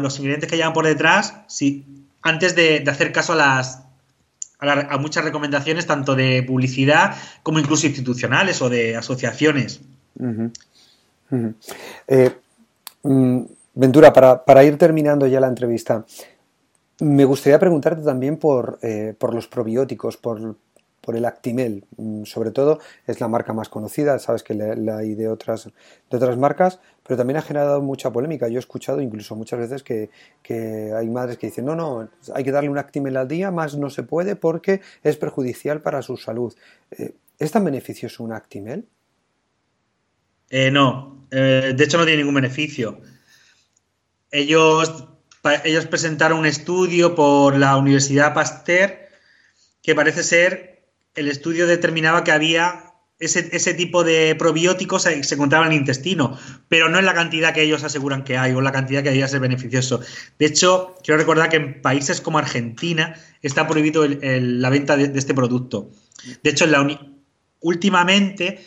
los ingredientes que llevan por detrás, si, antes de, hacer caso a las a, muchas recomendaciones, tanto de publicidad como incluso institucionales o de asociaciones. Eh, mm, Ventura, para, ir terminando ya la entrevista, me gustaría preguntarte también por, eh, por los probióticos, por, por el Actimel, mm, sobre todo es la marca más conocida, sabes que la hay de otras, de otras marcas, pero también ha generado mucha polémica. Yo he escuchado incluso muchas veces que, hay madres que dicen, no, no, hay que darle un Actimel al día, más no se puede porque es perjudicial para su salud. Eh, ¿Es tan beneficioso un Actimel? Eh, no, eh, de hecho no tiene ningún beneficio. Ellos, ellos presentaron un estudio por la Universidad Pasteur que parece ser el estudio determinaba que había ese, tipo de probióticos se, se encontraba en el intestino, pero no en la cantidad que ellos aseguran que hay o la cantidad que debería ser beneficioso. De hecho, quiero recordar que en países como Argentina está prohibido la venta de, este producto. De hecho, la últimamente,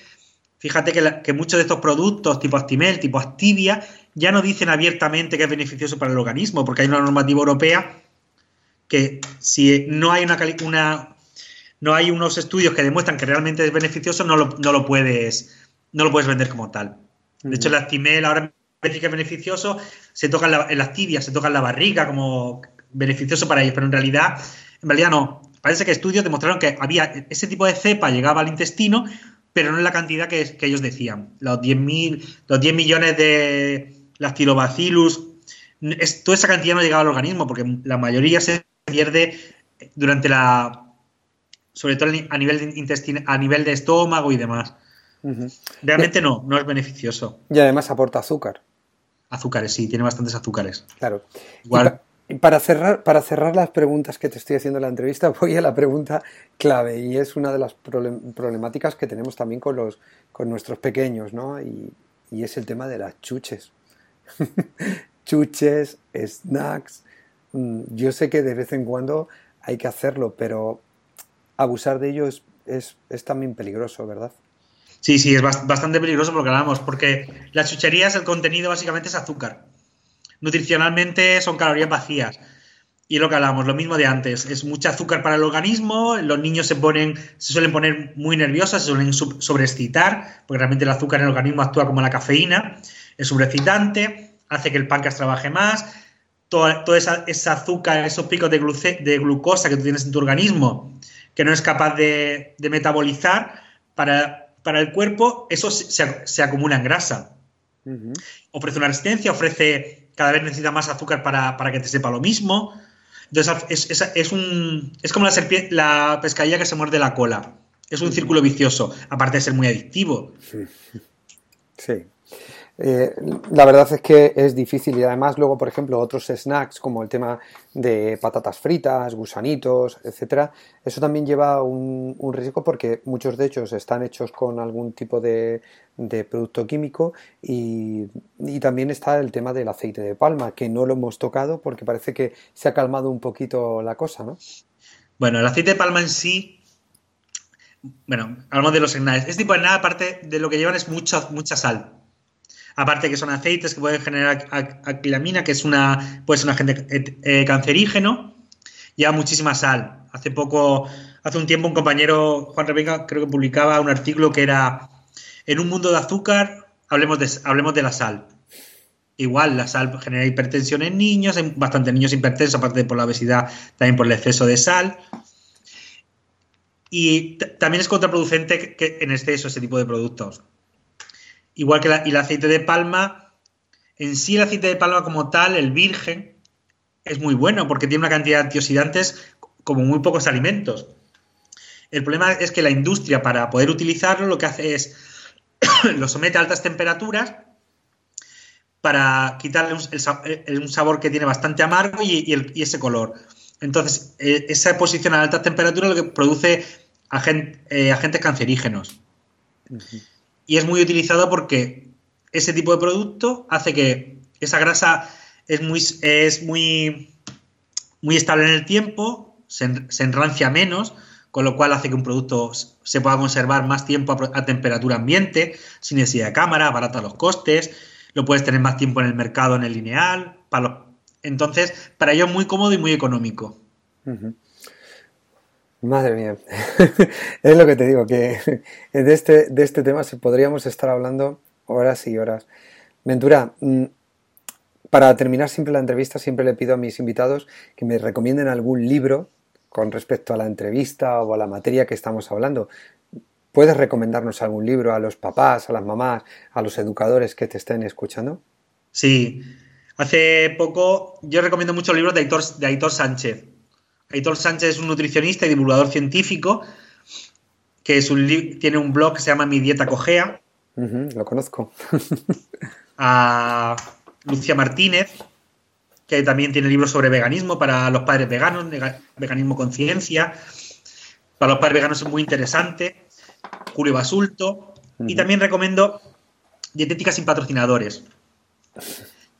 fíjate que, que, muchos de estos productos, tipo Actimel, tipo Activia, ya no dicen abiertamente que es beneficioso para el organismo, porque hay una normativa europea que si no hay una, una no hay unos estudios que demuestran que realmente es beneficioso, no lo, puedes, no lo puedes vender como tal. De hecho, el Actimel ahora parece que es beneficioso, se toca en, las tibias, se toca en la barriga como beneficioso para ellos, pero en realidad, en realidad no. Parece que estudios demostraron que había ese tipo de cepa llegaba al intestino, pero no en la cantidad que, ellos decían. Los 10, los 10 millones de lactobacillus, toda esa cantidad no llegaba al organismo, porque la mayoría se pierde durante la sobre todo a nivel de intestino, a nivel de estómago y demás. Realmente no, no es beneficioso. Y además aporta azúcar. Azúcares, sí, tiene bastantes azúcares. Claro. Igual. Y para cerrar, para cerrar las preguntas que te estoy haciendo en la entrevista, *laughs* voy a la pregunta clave y es una de las problemáticas que tenemos también con, los, con nuestros pequeños, ¿no? Y, y es el tema de las chuches. *laughs* chuches, snacks. Mm, yo sé que de vez en cuando hay que hacerlo, pero abusar de ello es, también peligroso, ¿verdad? Sí, sí, es bastante peligroso porque hablamos, porque las chucherías, el contenido básicamente es azúcar. Nutricionalmente son calorías vacías. Y lo que hablamos, lo mismo de antes, es mucho azúcar para el organismo, los niños se ponen, se suelen poner muy nerviosos, se suelen sobreexcitar, porque realmente el azúcar en el organismo actúa como la cafeína, es sobreexcitante, hace que el páncreas trabaje más, toda, esa, azúcar, esos picos de, de glucosa que tú tienes en tu organismo, que no es capaz de, metabolizar, para, para, el cuerpo eso se, acumula en grasa. Ofrece una resistencia, ofrece, cada vez necesita más azúcar para, que te sepa lo mismo. Entonces es, es, un, es como la, la pescadilla que se muerde la cola. Es un círculo vicioso, aparte de ser muy adictivo. Sí. Eh, la verdad es que es difícil y además luego, por ejemplo, otros snacks como el tema de patatas fritas, gusanitos, etcétera, eso también lleva un, riesgo porque muchos de ellos están hechos con algún tipo de, producto químico y, también está el tema del aceite de palma, que no lo hemos tocado porque parece que se ha calmado un poquito la cosa, ¿no? Bueno, el aceite de palma en sí bueno, hablamos de los snacks. Este tipo de nada, aparte de lo que llevan, es mucha, mucha sal. Aparte que son aceites que pueden generar aquilamina, que es una, puede ser un agente eh, cancerígeno, lleva muchísima sal. Hace poco, hace un tiempo, un compañero, Juan Revenga, creo que publicaba un artículo que era En un mundo de azúcar, hablemos de, hablemos de la sal. Igual, la sal genera hipertensión en niños, hay bastantes niños hipertensos, aparte por la obesidad, también por el exceso de sal. Y también es contraproducente que, en exceso ese tipo de productos. Igual que el aceite de palma, en sí el aceite de palma como tal, el virgen, es muy bueno porque tiene una cantidad de antioxidantes como muy pocos alimentos. El problema es que la industria para poder utilizarlo lo que hace es *coughs* lo somete a altas temperaturas para quitarle un, sabor que tiene bastante amargo y, ese color. Entonces, e, esa exposición a altas temperaturas lo que produce eh, agentes cancerígenos. Y es muy utilizado porque ese tipo de producto hace que esa grasa es muy, es muy, muy estable en el tiempo, se, enrancia menos, con lo cual hace que un producto se pueda conservar más tiempo a, temperatura ambiente, sin necesidad de cámara, barata los costes, lo puedes tener más tiempo en el mercado en el lineal. Para entonces, para ello es muy cómodo y muy económico. Madre mía, *laughs* es lo que te digo, que de este, de este tema podríamos estar hablando horas y horas. Ventura, mm, para terminar siempre la entrevista, siempre le pido a mis invitados que me recomienden algún libro con respecto a la entrevista o a la materia que estamos hablando. ¿Puedes recomendarnos algún libro a los papás, a las mamás, a los educadores que te estén escuchando? Sí, hace poco yo recomiendo muchos libros de Aitor, de Aitor Sánchez. Aitor Sánchez es un nutricionista y divulgador científico que tiene un blog que se llama Mi Dieta Cogea. lo conozco. *laughs* a Lucia Martínez, que también tiene libros sobre veganismo para los padres veganos, veganismo conciencia. Para los padres veganos es muy interesante. Julio Basulto. Y también recomiendo Dietética sin patrocinadores.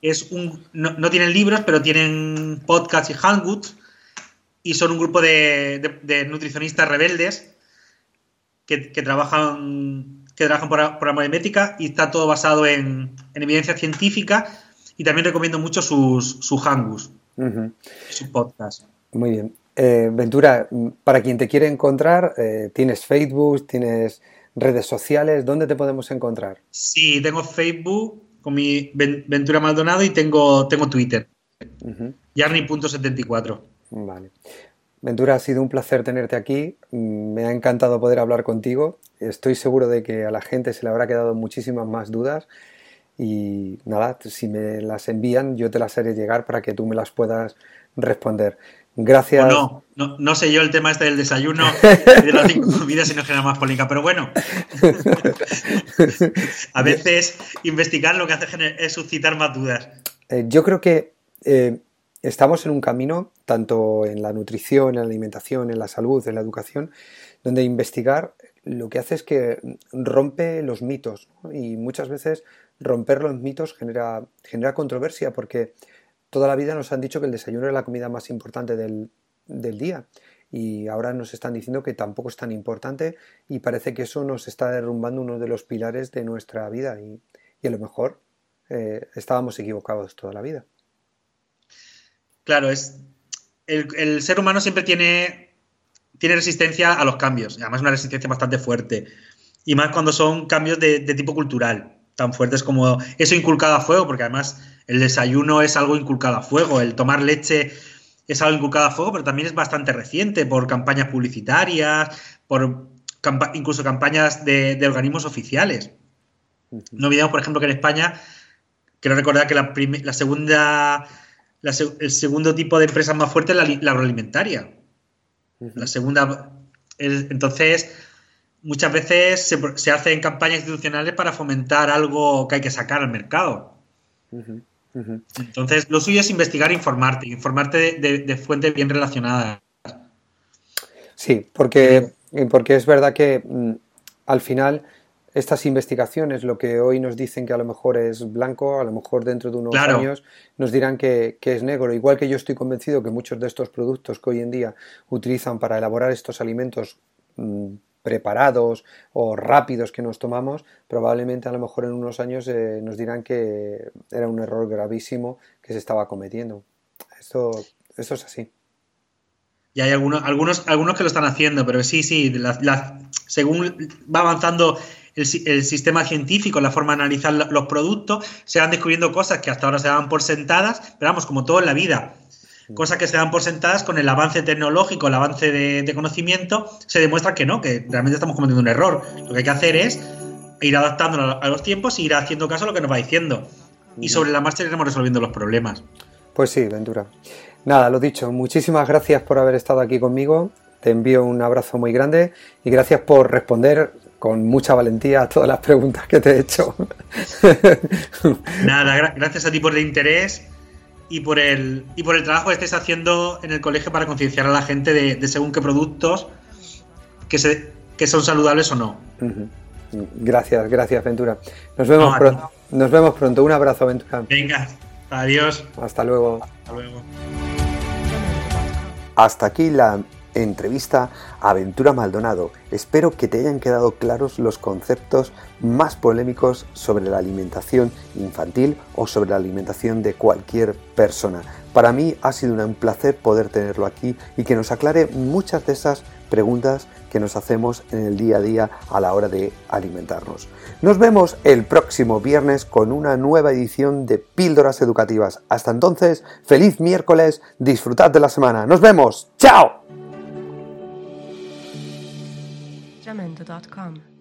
Es un, no, tienen libros, pero tienen podcasts y hangouts y son un grupo de, nutricionistas rebeldes que, trabajan que trabajan por, por amor de y está todo basado en, evidencia científica y también recomiendo mucho sus, sus hangus, sus podcasts. Muy bien. Eh, Ventura, para quien te quiere encontrar, eh, ¿tienes Facebook, tienes redes sociales? ¿Dónde te podemos encontrar? Sí, tengo Facebook con mi Ventura Maldonado y tengo, tengo Twitter. Uh 74 Vale. Ventura, ha sido un placer tenerte aquí. Me ha encantado poder hablar contigo. Estoy seguro de que a la gente se le habrá quedado muchísimas más dudas. Y nada, si me las envían, yo te las haré llegar para que tú me las puedas responder. Gracias. No, no, no sé yo el tema este del desayuno de las *laughs* cinco comidas si no genera más polémica, pero bueno. *laughs* a veces investigar lo que hace es suscitar más dudas. Eh, yo creo que eh, estamos en un camino, tanto en la nutrición, en la alimentación, en la salud, en la educación, donde investigar lo que hace es que rompe los mitos y muchas veces romper los mitos genera, genera controversia porque toda la vida nos han dicho que el desayuno es la comida más importante del, día. Y ahora nos están diciendo que tampoco es tan importante y parece que eso nos está derrumbando uno de los pilares de nuestra vida. Y, a lo mejor eh, estábamos equivocados toda la vida. Claro, es. El, ser humano siempre tiene, tiene resistencia a los cambios, además una resistencia bastante fuerte. Y más cuando son cambios de, tipo cultural, tan fuertes como eso inculcado a fuego, porque además el desayuno es algo inculcado a fuego, el tomar leche es algo inculcado a fuego, pero también es bastante reciente por campañas publicitarias, por incluso campañas de, organismos oficiales. No olvidemos, por ejemplo, que en España, quiero recordar que la, la segunda el segundo tipo de empresa más fuerte es la, agroalimentaria. La segunda. entonces, muchas veces se, se, hacen campañas institucionales para fomentar algo que hay que sacar al mercado. Entonces, lo suyo es investigar e informarte, informarte de, fuentes bien relacionadas. Sí, porque, porque es verdad que mm, al final estas investigaciones, lo que hoy nos dicen que a lo mejor es blanco, a lo mejor dentro de unos años nos dirán que, es negro. Igual que yo estoy convencido que muchos de estos productos que hoy en día utilizan para elaborar estos alimentos mm, preparados o rápidos que nos tomamos, probablemente a lo mejor en unos años eh, nos dirán que era un error gravísimo que se estaba cometiendo. Esto, esto es así. Y hay algunos, algunos, algunos que lo están haciendo, pero sí, sí, según va avanzando el, sistema científico, la forma de analizar los productos, se van descubriendo cosas que hasta ahora se daban por sentadas, pero vamos, como todo en la vida, cosas que se dan por sentadas con el avance tecnológico, el avance de, conocimiento, se demuestra que no, que realmente estamos cometiendo un error. Lo que hay que hacer es ir adaptándonos a los tiempos e ir haciendo caso a lo que nos va diciendo. Y sobre la marcha iremos resolviendo los problemas. Pues sí, Ventura. Nada, lo dicho, muchísimas gracias por haber estado aquí conmigo. Te envío un abrazo muy grande y gracias por responder con mucha valentía a todas las preguntas que te he hecho. Nada, gracias a ti por el interés y por el, y por el trabajo que estés haciendo en el colegio para concienciar a la gente de, según qué productos que, se, que son saludables o no. Gracias, gracias, Ventura. Nos vemos, pronto. Nos vemos pronto. Un abrazo, Ventura. Venga, adiós. Hasta luego. Hasta luego. Hasta aquí la entrevista a Aventura Maldonado. Espero que te hayan quedado claros los conceptos más polémicos sobre la alimentación infantil o sobre la alimentación de cualquier persona. Para mí ha sido un placer poder tenerlo aquí y que nos aclare muchas de esas preguntas que nos hacemos en el día a día a la hora de alimentarnos. Nos vemos el próximo viernes con una nueva edición de Píldoras Educativas. Hasta entonces, feliz miércoles, disfrutad de la semana. Nos vemos. ¡Chao! sacramento.com